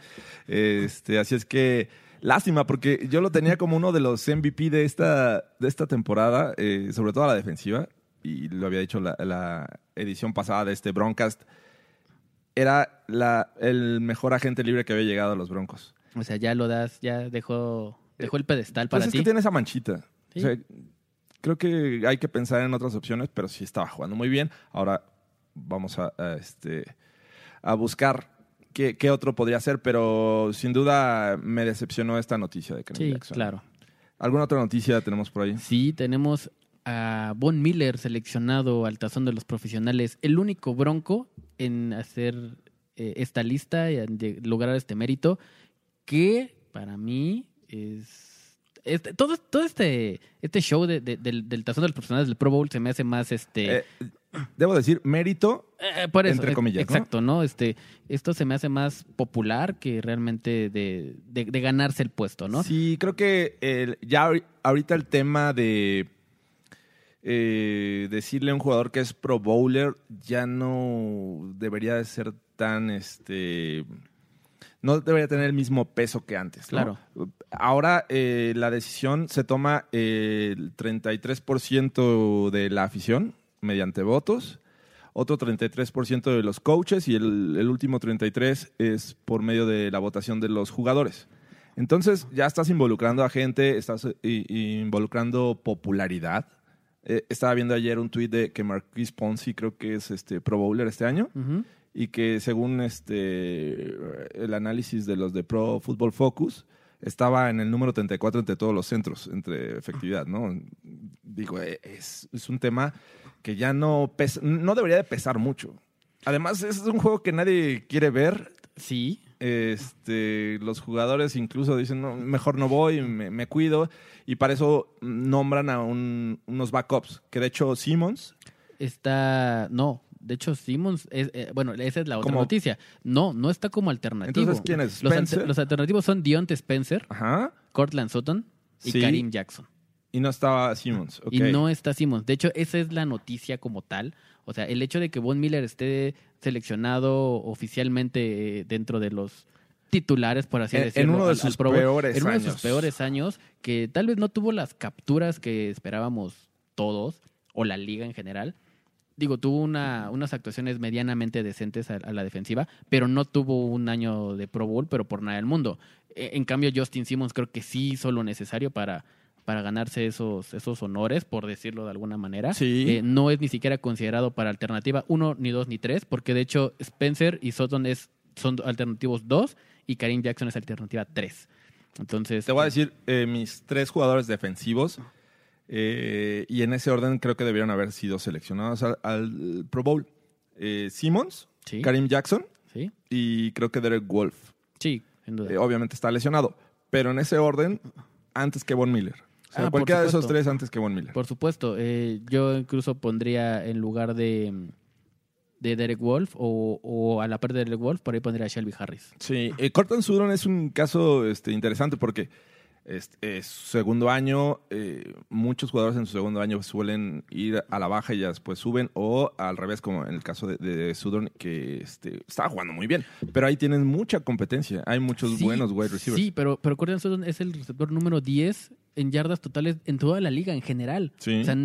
Speaker 5: Este, así es que lástima, porque yo lo tenía como uno de los MVP de esta, de esta temporada, eh, sobre todo a la defensiva, y lo había dicho la, la edición pasada de este Broncast. Era la, el mejor agente libre que había llegado a los Broncos.
Speaker 6: O sea, ya lo das, ya dejó, dejó el pedestal para
Speaker 5: Pues es
Speaker 6: ti.
Speaker 5: que tiene esa manchita.
Speaker 6: Sí.
Speaker 5: O sea, creo que hay que pensar en otras opciones, pero sí estaba jugando muy bien. Ahora vamos a, a, este, a buscar qué, qué otro podría ser, pero sin duda me decepcionó esta noticia de Karim
Speaker 6: Sí,
Speaker 5: Jackson.
Speaker 6: claro.
Speaker 5: ¿Alguna otra noticia tenemos por ahí?
Speaker 6: Sí, tenemos a Von Miller seleccionado al tazón de los profesionales, el único bronco en hacer eh, esta lista y en lograr este mérito, que para mí es... este- todo, todo este, este show de- de- del, del tazón de los profesionales del Pro Bowl se me hace más este...
Speaker 5: Eh, debo decir, mérito.
Speaker 6: Eh, por eso,
Speaker 5: entre
Speaker 6: eh,
Speaker 5: comillas.
Speaker 6: Exacto, ¿no? Este, esto se me hace más popular que realmente de, de- de ganarse el puesto, ¿no?
Speaker 5: Sí, creo que el- ya ahori- ahorita el tema de eh, decirle a un jugador que es pro bowler ya no debería de ser tan este no debería tener el mismo peso que antes. ¿no? Ahora eh, la decisión se toma eh, el 33% de la afición mediante votos, otro 33% de los coaches y el, el último 33% es por medio de la votación de los jugadores. Entonces ya estás involucrando a gente, estás eh, involucrando popularidad. Eh, estaba viendo ayer un tuit de que Marquis Ponzi creo que es este Pro Bowler este año y que según este el análisis de los de Pro Football Focus estaba en el número 34 entre todos los centros entre efectividad, ¿no? Digo, eh, es, es un tema que ya no pesa, no debería de pesar mucho. Además es un juego que nadie quiere ver.
Speaker 6: Sí.
Speaker 5: Este, los jugadores incluso dicen, no, mejor no voy, me, me cuido. Y para eso nombran a un- unos backups. Que de hecho Simmons
Speaker 6: Está. No. De hecho, Simmons. Es, eh, bueno, esa es la otra noticia. No, no está como alternativo.
Speaker 5: Entonces, ¿quién es?
Speaker 6: Los,
Speaker 5: ¿Spencer?
Speaker 6: alter- los alternativos son Dionte Spencer,
Speaker 5: Ajá.
Speaker 6: Cortland Sutton y
Speaker 5: Sí.
Speaker 6: Karim Jackson.
Speaker 5: Y no estaba Simmons. ok.
Speaker 6: Y no está Simmons. De hecho, esa es la noticia como tal. O sea, el hecho de que Von Miller esté seleccionado oficialmente eh, dentro de los titulares, por así
Speaker 5: En- en
Speaker 6: decirlo.
Speaker 5: uno de
Speaker 6: al- al
Speaker 5: sus
Speaker 6: Pro Bowl,
Speaker 5: peores
Speaker 6: en uno de sus
Speaker 5: años.
Speaker 6: peores años, que tal vez no tuvo las capturas que esperábamos todos, o la liga en general. Digo, tuvo una, unas actuaciones medianamente decentes a, a la defensiva, pero no tuvo un año de Pro Bowl, pero por nada del mundo. Eh, En cambio, Justin Simmons creo que sí hizo lo necesario para, para ganarse esos, esos honores, por decirlo de alguna manera.
Speaker 5: Sí.
Speaker 6: Eh, no es ni siquiera considerado para alternativa 1, ni 2, ni 3, porque de hecho Spencer y Sutton es, son alternativos 2 y Karim Jackson es alternativa 3. Entonces,
Speaker 5: Te voy a decir eh, mis tres jugadores defensivos. Eh, y en ese orden creo que debieron haber sido seleccionados al, al Pro Bowl. eh, Simmons,
Speaker 6: Sí.
Speaker 5: Karim Jackson
Speaker 6: Sí,
Speaker 5: y creo que Derek Wolf.
Speaker 6: sí, sin duda.
Speaker 5: Eh, obviamente está lesionado, pero en ese orden, antes que Von Miller. O sea,
Speaker 6: Ah,
Speaker 5: cualquiera de esos tres antes que Von Miller.
Speaker 6: Por supuesto, eh, yo incluso pondría en lugar de, de Derek Wolf o, o a la par de Derek Wolf, por ahí pondría a Shelby Harris.
Speaker 5: Sí, eh, Corton Sudon es un caso este, interesante porque es, es su segundo año. eh, muchos jugadores en su segundo año suelen ir a la baja y ya después suben, o al revés, como en el caso de, de Sudon, que este, estaba jugando muy bien. Pero ahí tienen mucha competencia. Hay muchos
Speaker 6: Sí,
Speaker 5: buenos wide receivers.
Speaker 6: Sí, pero, pero Cortland Sutton es el receptor número 10 en yardas totales en toda la liga en general.
Speaker 5: Sí.
Speaker 6: O sea,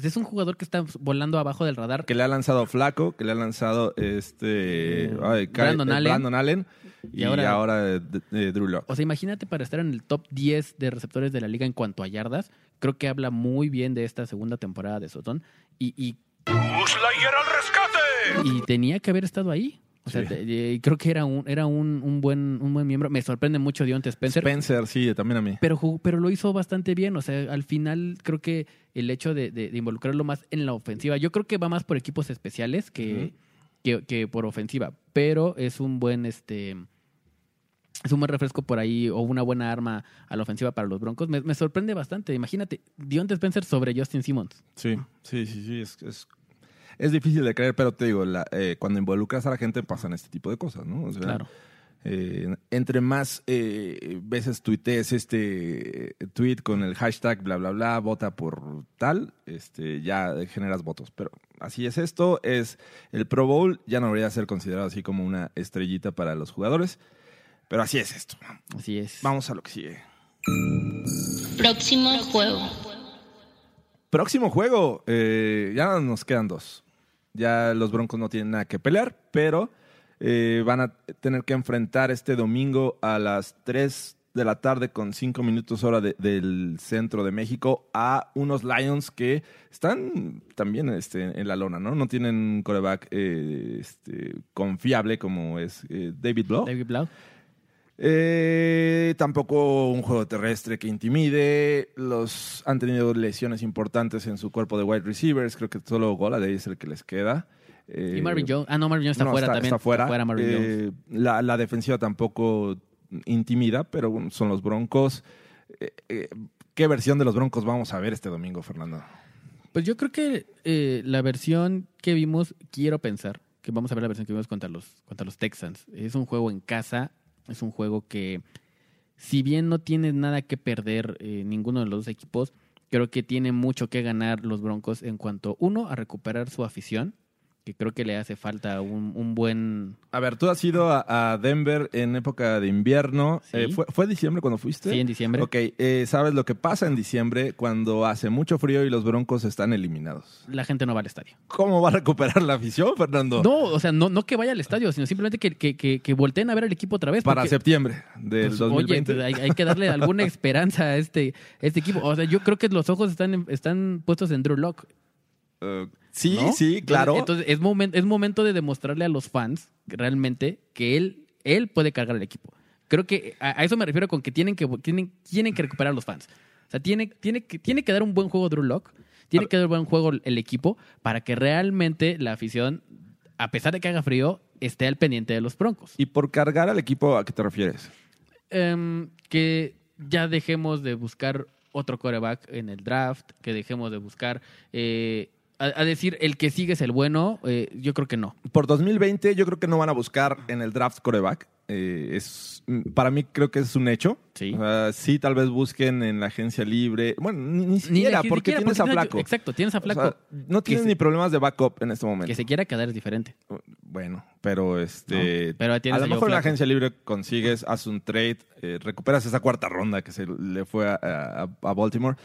Speaker 6: es un jugador que está volando abajo del radar.
Speaker 5: Que le ha lanzado Flaco, que le ha lanzado este
Speaker 6: Eh,
Speaker 5: ay, Kyle-
Speaker 6: Brandon
Speaker 5: eh,
Speaker 6: Allen.
Speaker 5: Brandon Allen, y,
Speaker 6: Y
Speaker 5: ahora,
Speaker 6: ahora-
Speaker 5: eh, de- eh, Drew Lock.
Speaker 6: O sea, imagínate para estar en el top 10 de receptores de la liga en cuanto a yardas. Creo que habla muy bien de esta segunda temporada de Sutton. Y, y, y tenía que haber estado ahí. O sea,
Speaker 5: Sí.
Speaker 6: te- creo que era un, era un, un buen, un buen miembro. Me sorprende mucho Dionte Spencer.
Speaker 5: Spencer, sí, también a mí.
Speaker 6: pero, jugó- pero lo hizo bastante bien. O sea, al final creo que el hecho de, de- de involucrarlo más en la ofensiva, yo creo que va más por equipos especiales que, que, que por ofensiva. Pero es un buen, este, es un buen refresco por ahí o una buena arma a la ofensiva para los Broncos. Me, me sorprende bastante. Imagínate, Dionte Spencer sobre Justin Simmons.
Speaker 5: Sí, sí, sí, sí. Es, es, es difícil de creer, pero te digo, la- eh, cuando involucras a la gente pasan este tipo de cosas, ¿no? O sea,
Speaker 6: Claro.
Speaker 5: Eh, entre más eh, veces tuitees este tweet con el hashtag bla bla bla, vota por tal, este, ya generas votos. Pero así es esto, es el Pro Bowl, ya no debería ser considerado así como una estrellita para los jugadores. Pero así es esto.
Speaker 6: Así es.
Speaker 5: Vamos a lo que sigue.
Speaker 7: Próximo juego.
Speaker 5: Próximo juego, eh, ya nos quedan dos. Ya los Broncos no tienen nada que pelear, pero eh, van a tener que enfrentar este domingo a las 3 de la tarde con 5 minutos hora de- del centro de México a unos Lions que están también este, en la lona, ¿no? No tienen un coreback eh, este, confiable como es eh, David Blow.
Speaker 6: David Blau.
Speaker 5: Eh, tampoco un juego terrestre que intimide. Los han tenido lesiones importantes en su cuerpo de wide receivers. Creo que solo Goladay es el que les queda. Eh,
Speaker 6: Y Marvin Jones. Ah, no, Marvin Jones está
Speaker 5: no,
Speaker 6: fuera también.
Speaker 5: Está fuera.
Speaker 6: Marvin Jones.
Speaker 5: Eh, la, la defensiva tampoco intimida, pero son los Broncos. Eh, ¿Qué versión de los Broncos vamos a ver este domingo, Fernando?
Speaker 6: Pues yo creo que la versión que vimos, quiero pensar que vamos a ver la versión que vimos contra los, contra los Texans. Es un juego en casa, es un juego que, si bien no tiene nada que perder ninguno de los dos equipos, creo que tiene mucho que ganar los Broncos en cuanto, uno, a recuperar su afición, que creo que le hace falta un, un buen...
Speaker 5: A ver, tú has ido a, a Denver en época de invierno.
Speaker 6: Sí.
Speaker 5: Eh, ¿fue, ¿Fue diciembre cuando fuiste?
Speaker 6: Sí, en diciembre.
Speaker 5: Ok, eh, ¿sabes lo que pasa en diciembre cuando hace mucho frío y los broncos están eliminados?
Speaker 6: La gente no va al estadio.
Speaker 5: ¿Cómo va a recuperar la afición, Fernando?
Speaker 6: No, o sea, no, no que vaya al estadio, sino simplemente que, que, que, que volteen a ver al equipo otra vez.
Speaker 5: Para
Speaker 6: porque-
Speaker 5: septiembre del
Speaker 6: Pues,
Speaker 5: 2020.
Speaker 6: Oye, hay, hay que darle alguna esperanza a este, este equipo. O sea, yo creo que los ojos están, están puestos en Drew Lock.
Speaker 5: Eh, sí, sí, claro.
Speaker 6: Entonces, es, momen- es momento de demostrarle a los fans realmente que él, él puede cargar el equipo. Creo que a, a eso me refiero con que tienen que, tienen, tienen que recuperar a los fans. O sea, tiene, tiene, que, tiene que dar un buen juego Drew Lock, tiene que dar un buen juego el equipo para que realmente la afición, a pesar de que haga frío, esté al pendiente de los broncos.
Speaker 5: ¿Y por cargar al equipo a qué te refieres?
Speaker 6: Em, que ya dejemos de buscar otro coreback en el draft, que dejemos de buscar, eh, a, a decir, el que sigue es el bueno, eh, yo creo que no.
Speaker 5: Por 2020 yo creo que no van a buscar en el draft coreback. Eh, es, para mí creo que es un hecho.
Speaker 6: Sí.
Speaker 5: Sí, tal vez busquen en la agencia libre. Bueno, ni, ni siquiera,
Speaker 6: ni
Speaker 5: porque tienes a Flaco.
Speaker 6: Exacto, tienes a
Speaker 5: O
Speaker 6: Flaco.
Speaker 5: sea, no tienes
Speaker 6: se-
Speaker 5: ni problemas de backup en este momento.
Speaker 6: que se quiera quedar es diferente.
Speaker 5: Bueno, pero este.
Speaker 6: No, pero
Speaker 5: a lo mejor en la agencia libre consigues, haces un trade, eh, recuperas esa cuarta ronda que se le fue a, a- a Baltimore.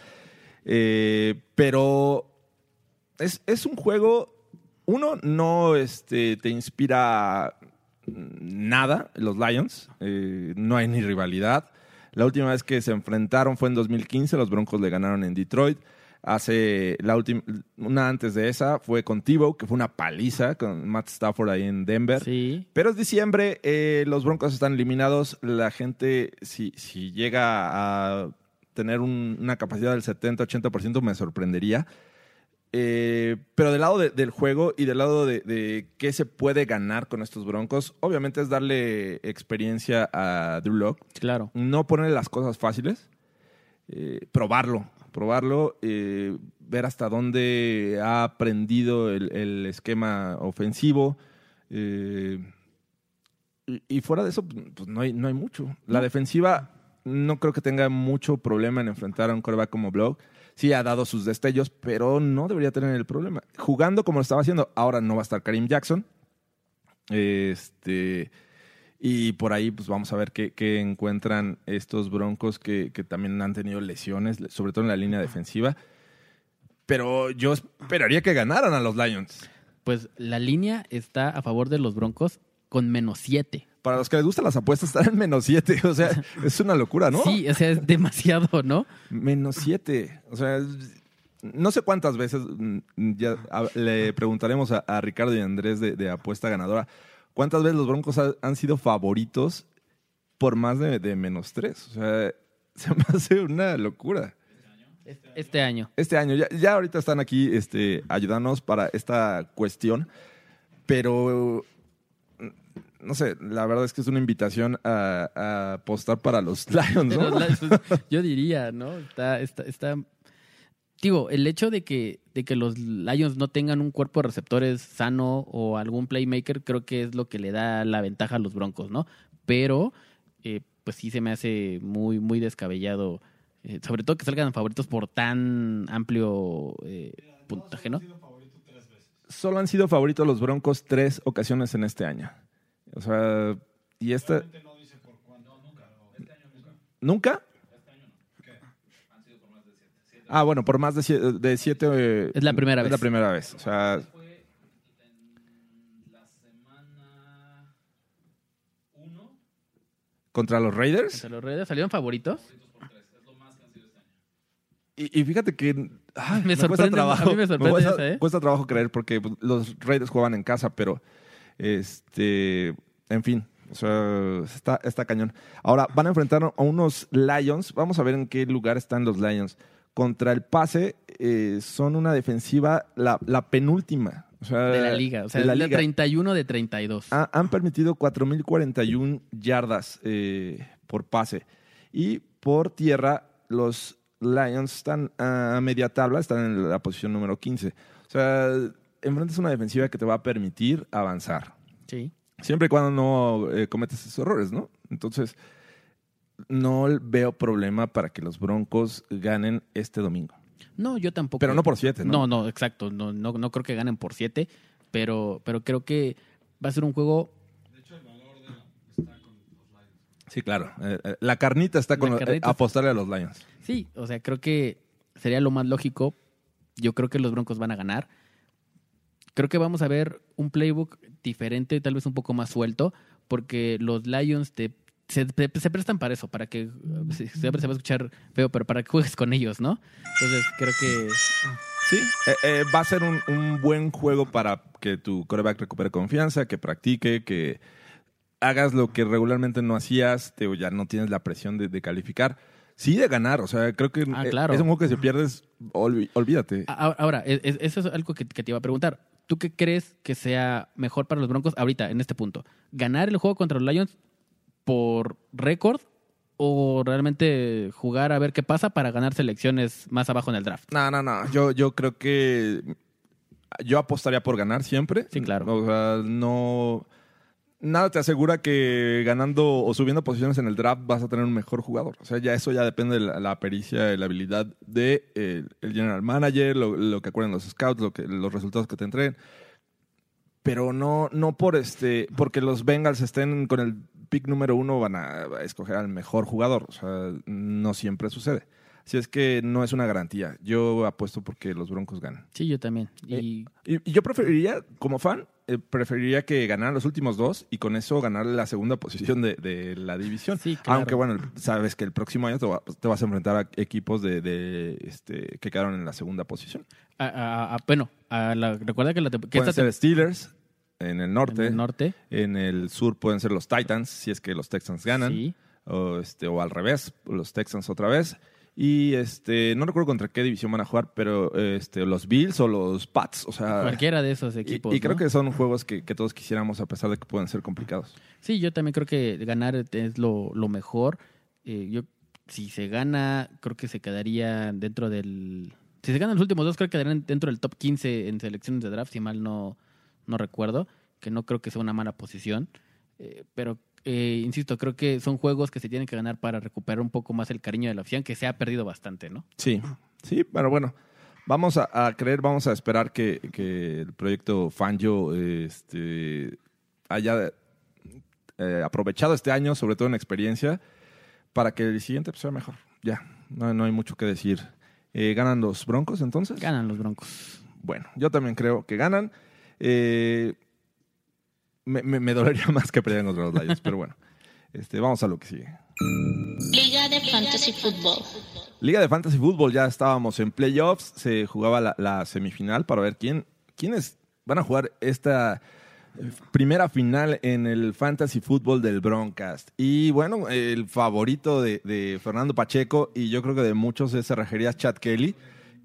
Speaker 5: Eh, pero es, es un juego. Uno, no este, te inspira nada, los Lions. Eh, no hay ni rivalidad. La última vez que se enfrentaron fue en 2015. Los Broncos le ganaron en Detroit. Hace la última, una antes de esa fue con Tebow, que fue una paliza con Matt Stafford ahí en Denver.
Speaker 6: Sí.
Speaker 5: Pero es diciembre, eh, los Broncos están eliminados. La gente, si, si llega a tener un- una capacidad del 70-80%, me sorprendería. Eh, pero del lado de- del juego y del lado de, de qué se puede ganar con estos Broncos, obviamente es darle experiencia a Drew Lock.
Speaker 6: Claro.
Speaker 5: No ponerle las cosas fáciles, eh, probarlo, probarlo, eh, ver hasta dónde ha aprendido el, el esquema ofensivo. eh, y, y fuera de eso, pues no hay, no hay mucho. La defensiva no creo que tenga mucho problema en enfrentar a un coreback como Block. Sí ha dado sus destellos, pero no debería tener el problema. Jugando como lo estaba haciendo, ahora no va a estar Karim Jackson. Este. Y por ahí, pues vamos a ver qué, qué encuentran estos broncos que, que también han tenido lesiones, sobre todo en la línea defensiva. Pero yo esperaría que ganaran a los Lions.
Speaker 6: Pues la línea está a favor de los Broncos con menos 7.
Speaker 5: Para los que les gustan las apuestas, están en menos 7. O sea, es una locura, ¿no?
Speaker 6: Sí, o sea, es demasiado, ¿no?
Speaker 5: Menos 7. O sea, no sé cuántas veces mm, ya le preguntaremos a, a Ricardo y Andrés de, de Apuesta Ganadora cuántas veces los Broncos ha- han sido favoritos por más de, de menos 3. O sea, se me hace una locura.
Speaker 6: Este año.
Speaker 5: Este año, ya, ya ahorita están aquí este, ayudándonos para esta cuestión, pero no sé, la verdad es que es una invitación a, a apostar para los Lions, ¿no?
Speaker 6: pues, yo diría, ¿no? Está, está, está- Digo, el hecho de que, de que los Lions no tengan un cuerpo de receptores sano o algún playmaker, creo que es lo que le da la ventaja a los Broncos, ¿no? Pero, eh, pues sí se me hace muy, muy descabellado. eh, sobre todo que salgan favoritos por tan amplio eh, puntaje, ¿no?
Speaker 5: Solo han sido favoritos los Broncos tres ocasiones en este año. O sea, y esta... ¿Nunca? Ah, bueno, por más de siete, de siete, eh,
Speaker 6: Es la primera
Speaker 5: Es
Speaker 6: vez.
Speaker 5: la primera vez. O sea, contra los Raiders.
Speaker 6: Contra los Raiders salieron favoritos.
Speaker 5: Y, y fíjate que ay,
Speaker 6: Me
Speaker 5: cuesta
Speaker 6: sorprende,
Speaker 5: trabajo,
Speaker 6: a mí me sorprende
Speaker 5: cuesta,
Speaker 6: esa, ¿eh?
Speaker 5: cuesta trabajo creer porque pues, los Raiders jugaban en casa, pero este, en fin, o sea, está, está cañón. Ahora van a enfrentar a unos Lions. Vamos a ver en qué lugar están los Lions. Contra el pase eh, son una defensiva la, la penúltima. O sea,
Speaker 6: De la liga. O sea,
Speaker 5: de la liga.
Speaker 6: 31 de 32.
Speaker 5: Ha- han permitido 4.041 yardas eh, por pase. Y por tierra, los Lions están a media tabla, están en la posición número 15. O sea, enfrentas una defensiva que te va a permitir avanzar.
Speaker 6: Sí.
Speaker 5: Siempre y cuando no eh, cometes esos errores, ¿no? Entonces, no veo problema para que los Broncos ganen este domingo.
Speaker 6: No, yo tampoco.
Speaker 5: Pero no por siete, ¿no?
Speaker 6: No, no, exacto. No, no, no creo que ganen por siete, pero, pero creo que va a ser un juego.
Speaker 5: Sí, claro. Eh, eh, la carnita está con
Speaker 6: La
Speaker 5: los- eh,
Speaker 6: carnita-
Speaker 5: apostarle a los Lions.
Speaker 6: Sí, o sea, creo que sería lo más lógico. Yo creo que los Broncos van a ganar. Creo que vamos a ver un playbook diferente, tal vez un poco más suelto, porque los Lions te, se, se- se prestan para eso, para que se, se va a escuchar feo, pero para que juegues con ellos, ¿no? Entonces creo que
Speaker 5: Sí, eh, eh, va a ser un, un buen juego para que tu coreback recupere confianza, que practique, que hagas lo que regularmente no hacías, te, ya no tienes la presión de, de calificar. Sí, de ganar, o sea, creo que
Speaker 6: Ah,
Speaker 5: eh,
Speaker 6: claro.
Speaker 5: es un juego que si pierdes, olvídate.
Speaker 6: Ahora, es- es- eso es algo que, que te iba a preguntar. ¿Tú qué crees que sea mejor para los Broncos ahorita, en este punto? ¿Ganar el juego contra los Lions por récord o realmente jugar a ver qué pasa para ganar selecciones más abajo en el draft?
Speaker 5: No, no, no. Yo, yo creo que yo apostaría por ganar siempre.
Speaker 6: Sí, claro.
Speaker 5: O sea, no. Nada te asegura que ganando o subiendo posiciones en el draft vas a tener un mejor jugador. O sea, ya eso ya depende de la, la pericia y la habilidad de eh, el general manager, lo, lo que acuerden los scouts, lo que, los resultados que te entreguen. Pero no, no por este, porque los Bengals estén con el pick número uno van a escoger al mejor jugador. O sea, no siempre sucede. Así es que no es una garantía. Yo apuesto porque los Broncos ganan.
Speaker 6: Sí, yo también. Y
Speaker 5: Y, y yo preferiría, como fan, eh, preferiría que ganaran los últimos dos y con eso ganar la segunda posición de, de la división.
Speaker 6: Sí, claro.
Speaker 5: Aunque bueno, sabes que el próximo año te, va- te vas a enfrentar a equipos de, de, este, que quedaron en la segunda posición.
Speaker 6: a- a- a- bueno, la- recuerda que, la, que
Speaker 5: Pueden
Speaker 6: esta
Speaker 5: ser Steelers en el norte.
Speaker 6: en el norte.
Speaker 5: En el sur pueden ser los Titans, si es que los Texans ganan.
Speaker 6: Sí.
Speaker 5: O, este, o al revés, los Texans otra vez. Y este, no recuerdo contra qué división van a jugar, pero este, los Bills o los Pats. O sea,
Speaker 6: Cualquiera de esos
Speaker 5: y,
Speaker 6: equipos.
Speaker 5: y creo
Speaker 6: ¿no?
Speaker 5: que son juegos que, que todos quisiéramos, a pesar de que pueden ser complicados.
Speaker 6: Sí, yo también creo que ganar es lo, lo mejor. Eh, yo, si se gana, creo que se quedaría dentro del. Si se ganan los últimos dos, creo que quedarían dentro del top 15 en selecciones de draft, si mal no, no recuerdo. Que no creo que sea una mala posición. Eh, pero, eh, insisto, creo que son juegos que se tienen que ganar para recuperar un poco más el cariño de la afición, que se ha perdido bastante, ¿no?
Speaker 5: Sí, sí, pero bueno, vamos a, a creer, vamos a esperar que, que el proyecto Fangio este, haya eh, aprovechado este año, sobre todo en experiencia, para que el siguiente sea mejor. Ya, no, no hay mucho que decir. Eh, ¿Ganan los Broncos entonces?
Speaker 6: Ganan los Broncos.
Speaker 5: Bueno, yo también creo que ganan. Eh, me, me- me dolería más que perdieran contra los Lions, pero bueno. Este, vamos a lo que sigue.
Speaker 7: Liga de Fantasy Football.
Speaker 5: Liga de Fantasy Football, ya estábamos en playoffs, se jugaba la, la semifinal para ver quién, quiénes van a jugar esta eh, primera final en el Fantasy Football del Broncast. Y bueno, el favorito de, de Fernando Pacheco y yo creo que de muchos es Cerrajerías Chad Kelly,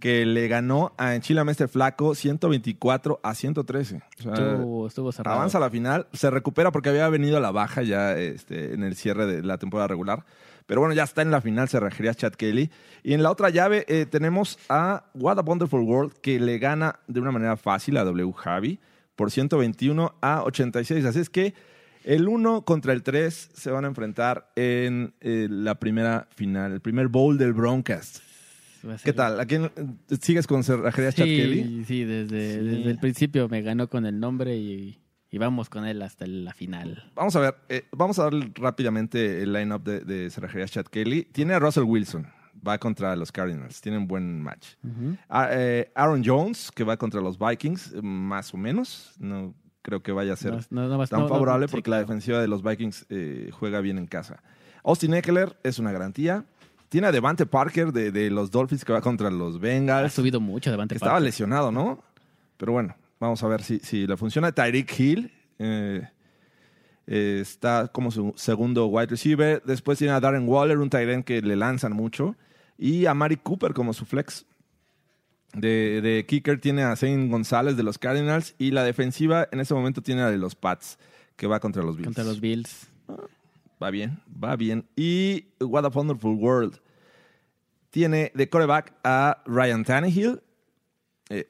Speaker 5: que le ganó a Enchila Mestre Flaco 124 a 113. O sea,
Speaker 6: Estuvo, estuvo cerrado.
Speaker 5: Avanza a la final, se recupera porque había venido a la baja ya este, en el cierre de la temporada regular. Pero bueno, ya está en la final, se regiría Chad Kelly. Y en la otra llave eh, tenemos a What a Wonderful World, que le gana de una manera fácil a W Javi por 121 a 86. Así es que el 1 contra el 3 se van a enfrentar en eh, la primera final, el primer bowl del Broncast.
Speaker 6: Va a ser-
Speaker 5: ¿Qué tal? ¿A quién eh, sigues con Cerrajerías Chad Kelly?
Speaker 6: Sí, sí, desde,
Speaker 5: Sí.
Speaker 6: desde el principio me ganó con el nombre y, y vamos con él hasta la final.
Speaker 5: Vamos a ver, eh, vamos a dar rápidamente el line-up de, de Cerrajerías Chad Kelly. Tiene a Russell Wilson, va contra los Cardinals, tiene un buen match. A- eh, Aaron Jones, que va contra los Vikings, más o menos. No creo que vaya a ser
Speaker 6: No, no, no,
Speaker 5: tan
Speaker 6: no, no,
Speaker 5: favorable
Speaker 6: sí,
Speaker 5: porque la
Speaker 6: claro.
Speaker 5: defensiva de los Vikings eh, juega bien en casa. Austin Eckler es una garantía. Tiene a Devante Parker de, de los Dolphins que va contra los
Speaker 6: Ha
Speaker 5: Bengals.
Speaker 6: subido mucho Devante
Speaker 5: estaba
Speaker 6: Parker.
Speaker 5: lesionado, ¿no? Pero bueno, vamos a ver si, si le funciona. Tyreek Hill eh, eh, está como su segundo wide receiver. Después tiene a Darren Waller, un tight end que le lanzan mucho. Y a Mari Cooper como su flex. De, de kicker tiene a Zane González de los Cardinals. Y la defensiva en este momento tiene a de los Pats, que va contra los Bills.
Speaker 6: Contra los Bills.
Speaker 5: Va bien, va bien. Y What a Wonderful World tiene de coreback a Ryan Tannehill. eh,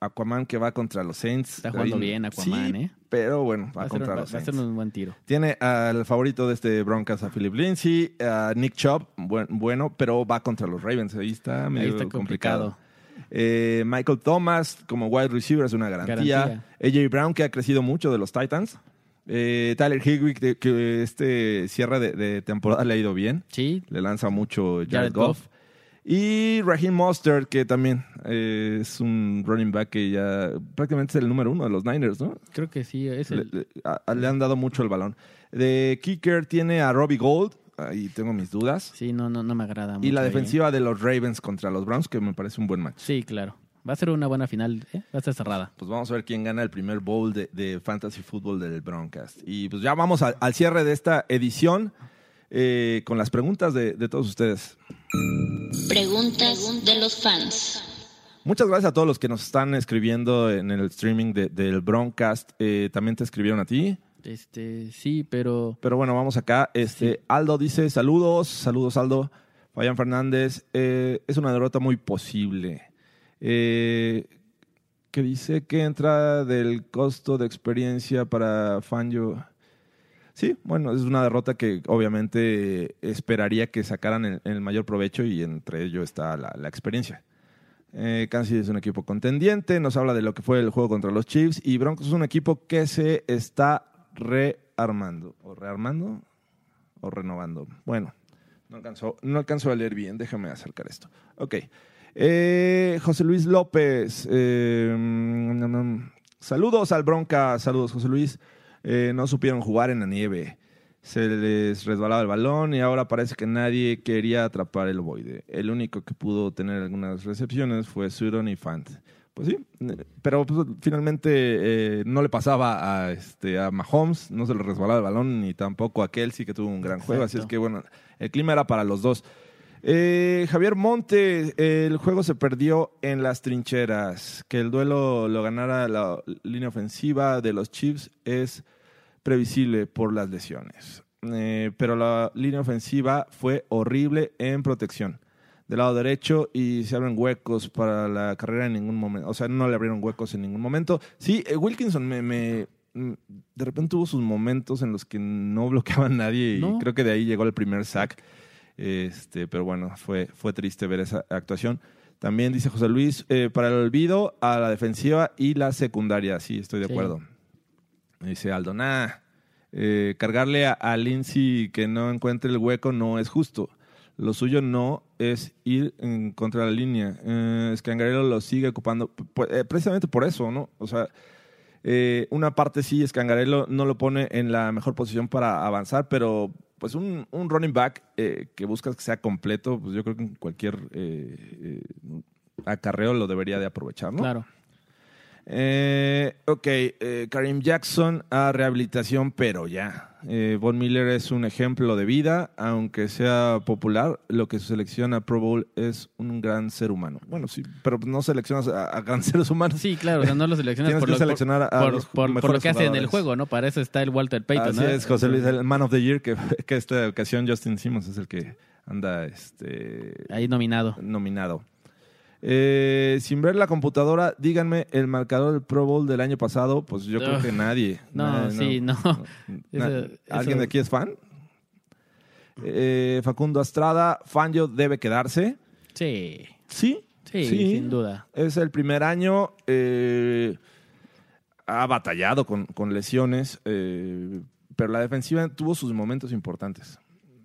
Speaker 5: Aquaman que va contra los Saints.
Speaker 6: Está jugando
Speaker 5: Ahí-
Speaker 6: bien Aquaman,
Speaker 5: sí,
Speaker 6: ¿eh?
Speaker 5: Pero bueno, va, contra
Speaker 6: va-
Speaker 5: los
Speaker 6: va a ser
Speaker 5: Saints.
Speaker 6: un buen tiro.
Speaker 5: Tiene al favorito de este Broncos a Philip Lindsay, a Nick Chubb, buen- bueno, pero va contra los Ravens. Ahí está medio
Speaker 6: Ahí está
Speaker 5: complicado.
Speaker 6: complicado.
Speaker 5: Eh, Michael Thomas como wide receiver es una garantía.
Speaker 6: Garantía.
Speaker 5: AJ Brown que ha crecido mucho de los Titans. Eh, Tyler Higwick de- que este cierre de, de temporada le ha ido bien.
Speaker 6: Sí,
Speaker 5: Le lanza mucho Jared,
Speaker 6: Jared
Speaker 5: Goff.
Speaker 6: Goff.
Speaker 5: Y Raheem Mostert, que también eh, es un running back que ya prácticamente es el número uno de los Niners, ¿no?
Speaker 6: creo que sí. Es
Speaker 5: Le,
Speaker 6: el,
Speaker 5: le- a- le han dado mucho el balón. De kicker tiene a Robbie Gold, ahí tengo mis dudas.
Speaker 6: sí, no, no, no me agrada mucho.
Speaker 5: Y la
Speaker 6: ahí, ¿eh?
Speaker 5: defensiva de los Ravens contra los Browns, que me parece un buen match.
Speaker 6: Sí, claro. Va a ser una buena final. ¿eh? Va a estar cerrada.
Speaker 5: Pues vamos a ver quién gana el primer bowl de, de Fantasy Football del Broncast. Y pues ya vamos al- al cierre de esta edición eh, con las preguntas de, de todos ustedes.
Speaker 7: Preguntas de los fans.
Speaker 5: Muchas gracias a todos los que nos están escribiendo en el streaming de- del Broncast. Eh, también te escribieron a ti.
Speaker 6: Este, sí, pero
Speaker 5: Pero bueno, vamos acá. Este, Aldo dice saludos, saludos Aldo. Fabián Fernández, eh, es una derrota muy posible. Eh, que dice que entra del costo de experiencia para Fangio. Sí, bueno, es una derrota que obviamente esperaría que sacaran el, mayor provecho y entre ello está la, experiencia. Eh, Kansas es un equipo contendiente, nos habla de lo que fue el juego contra los Chiefs y Broncos es un equipo que se está rearmando. ¿O rearmando? ¿O renovando? Bueno, no alcanzó, no alcanzó a leer bien, déjame acercar esto. Ok. Eh, José Luis López, eh, mm, mm, saludos al Bronca, saludos José Luis. Eh, no supieron jugar en la nieve. Se les resbalaba el balón y ahora parece que nadie quería atrapar el boide. El único que pudo tener algunas recepciones fue Sutton y Fant. Pues sí, eh, pero pues, finalmente eh, no le pasaba a, este, a Mahomes, no se le resbalaba el balón, ni tampoco a Kelsey, que tuvo un gran juego. Así es que bueno, el clima era para los dos. Eh, Javier Monte, el juego se perdió en las trincheras. Que el duelo lo ganara la línea ofensiva de los Chiefs es previsible por las lesiones. Eh, pero la línea ofensiva fue horrible en protección. Del lado derecho y se abren huecos para la carrera en ningún momento. O sea, no le abrieron huecos en ningún momento. Sí, eh, Wilkinson me, me- mm, de repente tuvo sus momentos en los que no bloqueaba a nadie y
Speaker 6: No.
Speaker 5: creo que de ahí llegó el primer sack. Este, pero bueno, fue, fue triste ver esa actuación. También dice José Luis, eh, para el olvido a la defensiva y la secundaria. Sí, estoy de
Speaker 6: Sí.
Speaker 5: acuerdo. Dice Aldo, nah, eh, cargarle a, a Lindsay que no encuentre el hueco no es justo. Lo suyo no es ir en contra de la línea. Eh, Scangarello lo sigue ocupando eh, precisamente por eso, ¿no? O sea, eh, una parte sí, Scangarello no lo pone en la mejor posición para avanzar, pero pues un, un running back eh, que buscas que sea completo, pues yo creo que en cualquier eh, eh, acarreo lo debería de aprovechar, ¿no?
Speaker 6: Claro.
Speaker 5: Eh, ok, eh, Karim Jackson a rehabilitación, pero ya. Eh, Von Miller es un ejemplo de vida, aunque sea popular, lo que se selecciona a Pro Bowl es un gran ser humano. Bueno, sí, pero no seleccionas a, a grandes seres humanos.
Speaker 6: Sí, claro, o sea, no lo seleccionas por, lo,
Speaker 5: seleccionar a
Speaker 6: por-
Speaker 5: los
Speaker 6: por- por lo
Speaker 5: mejores
Speaker 6: que hace en el juego, ¿no? Para eso está el Walter Payton,
Speaker 5: Así
Speaker 6: ¿no?
Speaker 5: es, José Luis, el Man of the Year, que, que esta ocasión Justin Simmons es el que anda este,
Speaker 6: Ahí nominado.
Speaker 5: nominado. Eh, sin ver la computadora, díganme el marcador del Pro Bowl del año pasado. Pues yo creo que nadie.
Speaker 6: No,
Speaker 5: Nadie,
Speaker 6: sí, no. Eso-
Speaker 5: ¿Alguien
Speaker 6: eso-
Speaker 5: de aquí es fan? Eh, Facundo Estrada, Fangio debe quedarse.
Speaker 6: Sí,
Speaker 5: Sí,
Speaker 6: sí, sin duda.
Speaker 5: Es el primer año. eh, ha batallado con, con lesiones, eh, pero la defensiva tuvo sus momentos importantes.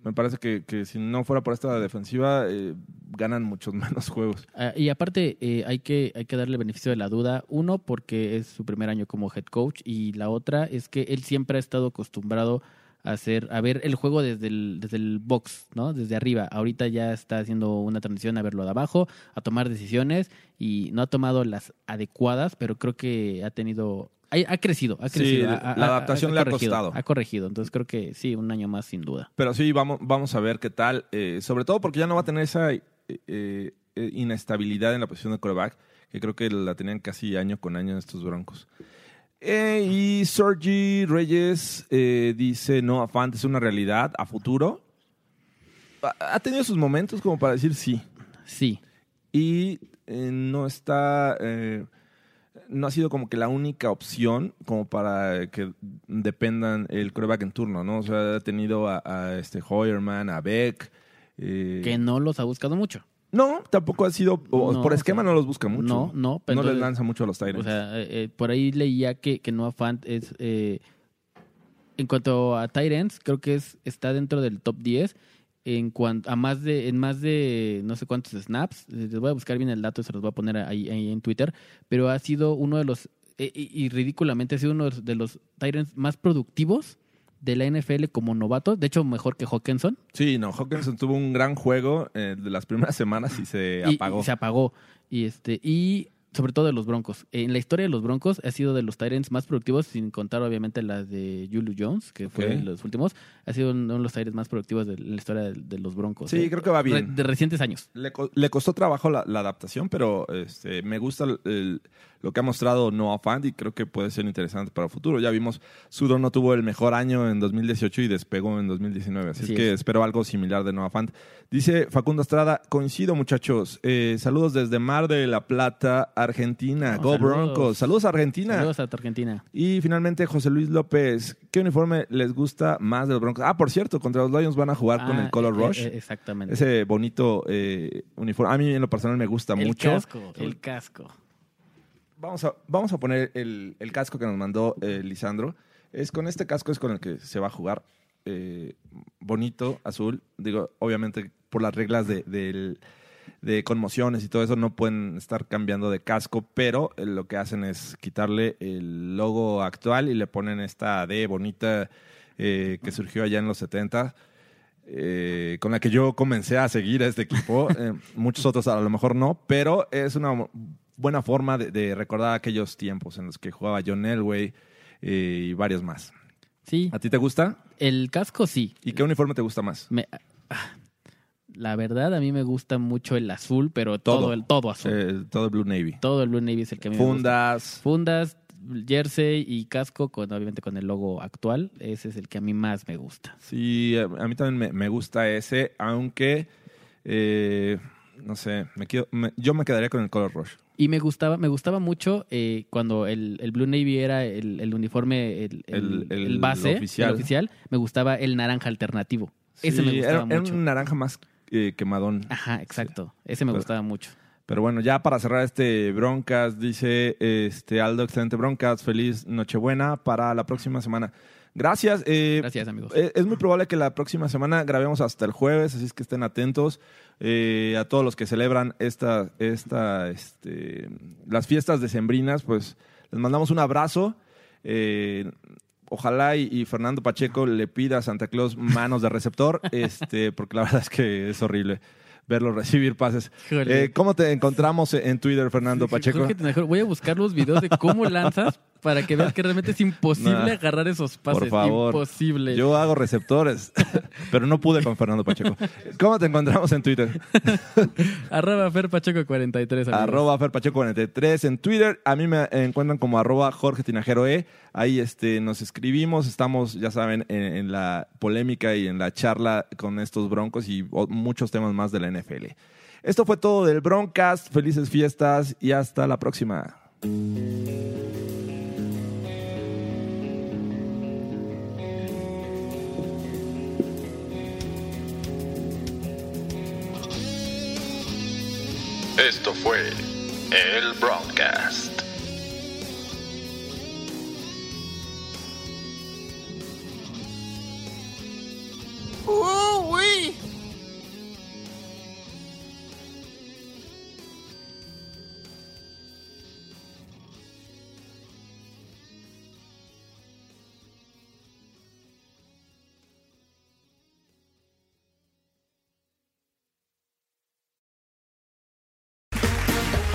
Speaker 5: Me parece que, que si no fuera por esta defensiva, eh, ganan muchos menos juegos.
Speaker 6: Ah, y aparte, eh, hay, que, hay que darle beneficio de la duda. Uno, porque es su primer año como head coach. Y la otra es que él siempre ha estado acostumbrado a hacer, a ver el juego desde el, desde el box, ¿no? Desde arriba. Ahorita ya está haciendo una transición a verlo de abajo, a tomar decisiones. Y no ha tomado las adecuadas, pero creo que ha tenido. Ha, ha crecido, ha
Speaker 5: Sí,
Speaker 6: crecido.
Speaker 5: la adaptación le ha costado.
Speaker 6: Ha corregido. Entonces creo que sí, un año más sin duda.
Speaker 5: Pero sí, vamos, vamos a ver qué tal. eh, sobre todo porque ya no va a tener esa eh, eh, inestabilidad en la posición de coreback, que creo que la tenían casi año con año estos broncos. Y Sergi Reyes dice, no, Fant es una realidad a futuro. Ha, tenido sus momentos como para decir sí.
Speaker 6: Sí.
Speaker 5: Y no está... no ha sido como que la única opción como para que dependan el coreback en turno, ¿no? O sea, ha tenido a, a este Hoyerman, a Beck. eh,
Speaker 6: Que no los ha buscado mucho.
Speaker 5: no, tampoco ha sido. o
Speaker 6: No,
Speaker 5: por
Speaker 6: o
Speaker 5: esquema
Speaker 6: sea,
Speaker 5: no los busca mucho.
Speaker 6: no, no, pero
Speaker 5: No les lanza mucho a los Tyrants.
Speaker 6: O sea, eh, eh, por ahí leía que, que Noah Fant es. eh, en cuanto a Tyrants, creo que es está dentro del top 10. En cuanto a más de, en más de no sé cuántos snaps, eh, les voy a buscar bien el dato y se los voy a poner ahí, ahí en Twitter, pero ha sido uno de los, eh, y, y ridículamente ha sido uno de los Tyrants más productivos de la NFL como novato, de hecho mejor que Hawkinson.
Speaker 5: sí, no, Hawkinson tuvo un gran juego eh, de las primeras semanas y se
Speaker 6: y-
Speaker 5: apagó.
Speaker 6: y se apagó. Y este, y sobre todo de los Broncos. En la historia de los Broncos ha sido de los Tyrants más productivos, sin contar obviamente la de Julio Jones, que fue
Speaker 5: Ok.
Speaker 6: de los últimos. Ha sido uno de los Tyrants más productivos de la historia de, de los Broncos.
Speaker 5: Sí,
Speaker 6: ¿eh?
Speaker 5: creo que va bien.
Speaker 6: De recientes años.
Speaker 5: Le, co- le costó trabajo la, la adaptación, pero este, me gusta el- lo que ha mostrado Noah Fant y creo que puede ser interesante para el futuro. Ya vimos, Sudor no tuvo el mejor año en 2018 y despegó en 2019, así
Speaker 6: Así
Speaker 5: es que
Speaker 6: es.
Speaker 5: espero algo similar de Noah Fant. Dice Facundo Estrada, coincido muchachos, Eh, saludos desde Mar de la Plata, Argentina,
Speaker 6: No,
Speaker 5: Go
Speaker 6: saludos.
Speaker 5: Broncos, saludos a Argentina.
Speaker 6: Saludos a Argentina.
Speaker 5: Y finalmente José Luis López, ¿qué uniforme les gusta más de los Broncos? Ah, por cierto, contra los Lions van a jugar con
Speaker 6: Ah,
Speaker 5: el Color
Speaker 6: eh,
Speaker 5: Rush.
Speaker 6: eh, exactamente.
Speaker 5: Ese bonito uniforme. A mí en lo personal me gusta
Speaker 6: el
Speaker 5: mucho.
Speaker 6: casco, el casco.
Speaker 5: Vamos a, vamos a poner el, el casco que nos mandó eh, Lisandro. Es con este casco es con el que se va a jugar. Eh, bonito, azul. Digo, obviamente por las reglas de, de conmociones y todo eso no pueden estar cambiando de casco, pero eh, lo que hacen es quitarle el logo actual y le ponen esta D bonita eh, que surgió allá en los 70 eh, con la que yo comencé a seguir a este equipo. Muchos otros a lo mejor no, pero es una buena forma de, de recordar aquellos tiempos en los que jugaba John Elway eh, y varios más.
Speaker 6: Sí,
Speaker 5: ¿A ti te gusta?
Speaker 6: el casco sí.
Speaker 5: ¿Y qué uniforme te gusta más?
Speaker 6: Me, ah, La verdad, a mí me gusta mucho el azul, pero todo,
Speaker 5: Todo.
Speaker 6: el todo azul.
Speaker 5: Eh, todo el Blue Navy.
Speaker 6: todo el Blue Navy es el que a mí me gusta.
Speaker 5: Fundas.
Speaker 6: Fundas, jersey y casco, con, obviamente con el logo actual. Ese es el que a mí más me gusta.
Speaker 5: Sí, a, mí también me, me gusta ese, aunque, eh, no sé, me quedo- me- yo me quedaría con el Color Rush.
Speaker 6: Y me gustaba, me gustaba mucho eh, cuando el, el Blue Navy era el, el uniforme, el, el- base,
Speaker 5: oficial.
Speaker 6: oficial. Me gustaba el naranja alternativo. Ese me gustaba
Speaker 5: era, era
Speaker 6: mucho.
Speaker 5: un naranja más eh, quemadón.
Speaker 6: Ajá, exacto. Ese me
Speaker 5: Pero-
Speaker 6: gustaba mucho.
Speaker 5: Pero bueno, ya para cerrar este Broncas, dice este Aldo, excelente Broncas, feliz Nochebuena para la próxima semana. Gracias. eh,
Speaker 6: Gracias, amigos.
Speaker 5: eh, Es muy probable que la próxima semana grabemos hasta el jueves, así es que estén atentos eh, a todos los que celebran esta, esta, este, las fiestas decembrinas, pues les mandamos un abrazo. Eh, ojalá y, y Fernando Pacheco le pida a Santa Claus manos de receptor, este, porque la verdad es que es horrible verlo recibir pases. Eh, ¿Cómo te encontramos en Twitter, Fernando Pacheco?
Speaker 6: Voy a buscar los videos de cómo lanzas para que veas que realmente es imposible
Speaker 5: Nah,
Speaker 6: agarrar esos pases.
Speaker 5: Por favor.
Speaker 6: Imposible.
Speaker 5: Yo hago receptores, pero no pude con Fernando Pacheco. ¿Cómo te encontramos en Twitter?
Speaker 6: Arroba Fer Pacheco 43. amigos.
Speaker 5: arroba ferpacheco43 en Twitter. A mí me encuentran como arroba Jorge Tinajero E. Ahí este, nos escribimos. Estamos, ya saben, en, en la polémica y en la charla con estos broncos y muchos temas más de la NFL. Esto fue todo del Broncast. Felices fiestas y hasta la próxima.
Speaker 2: Esto fue el Broadcast.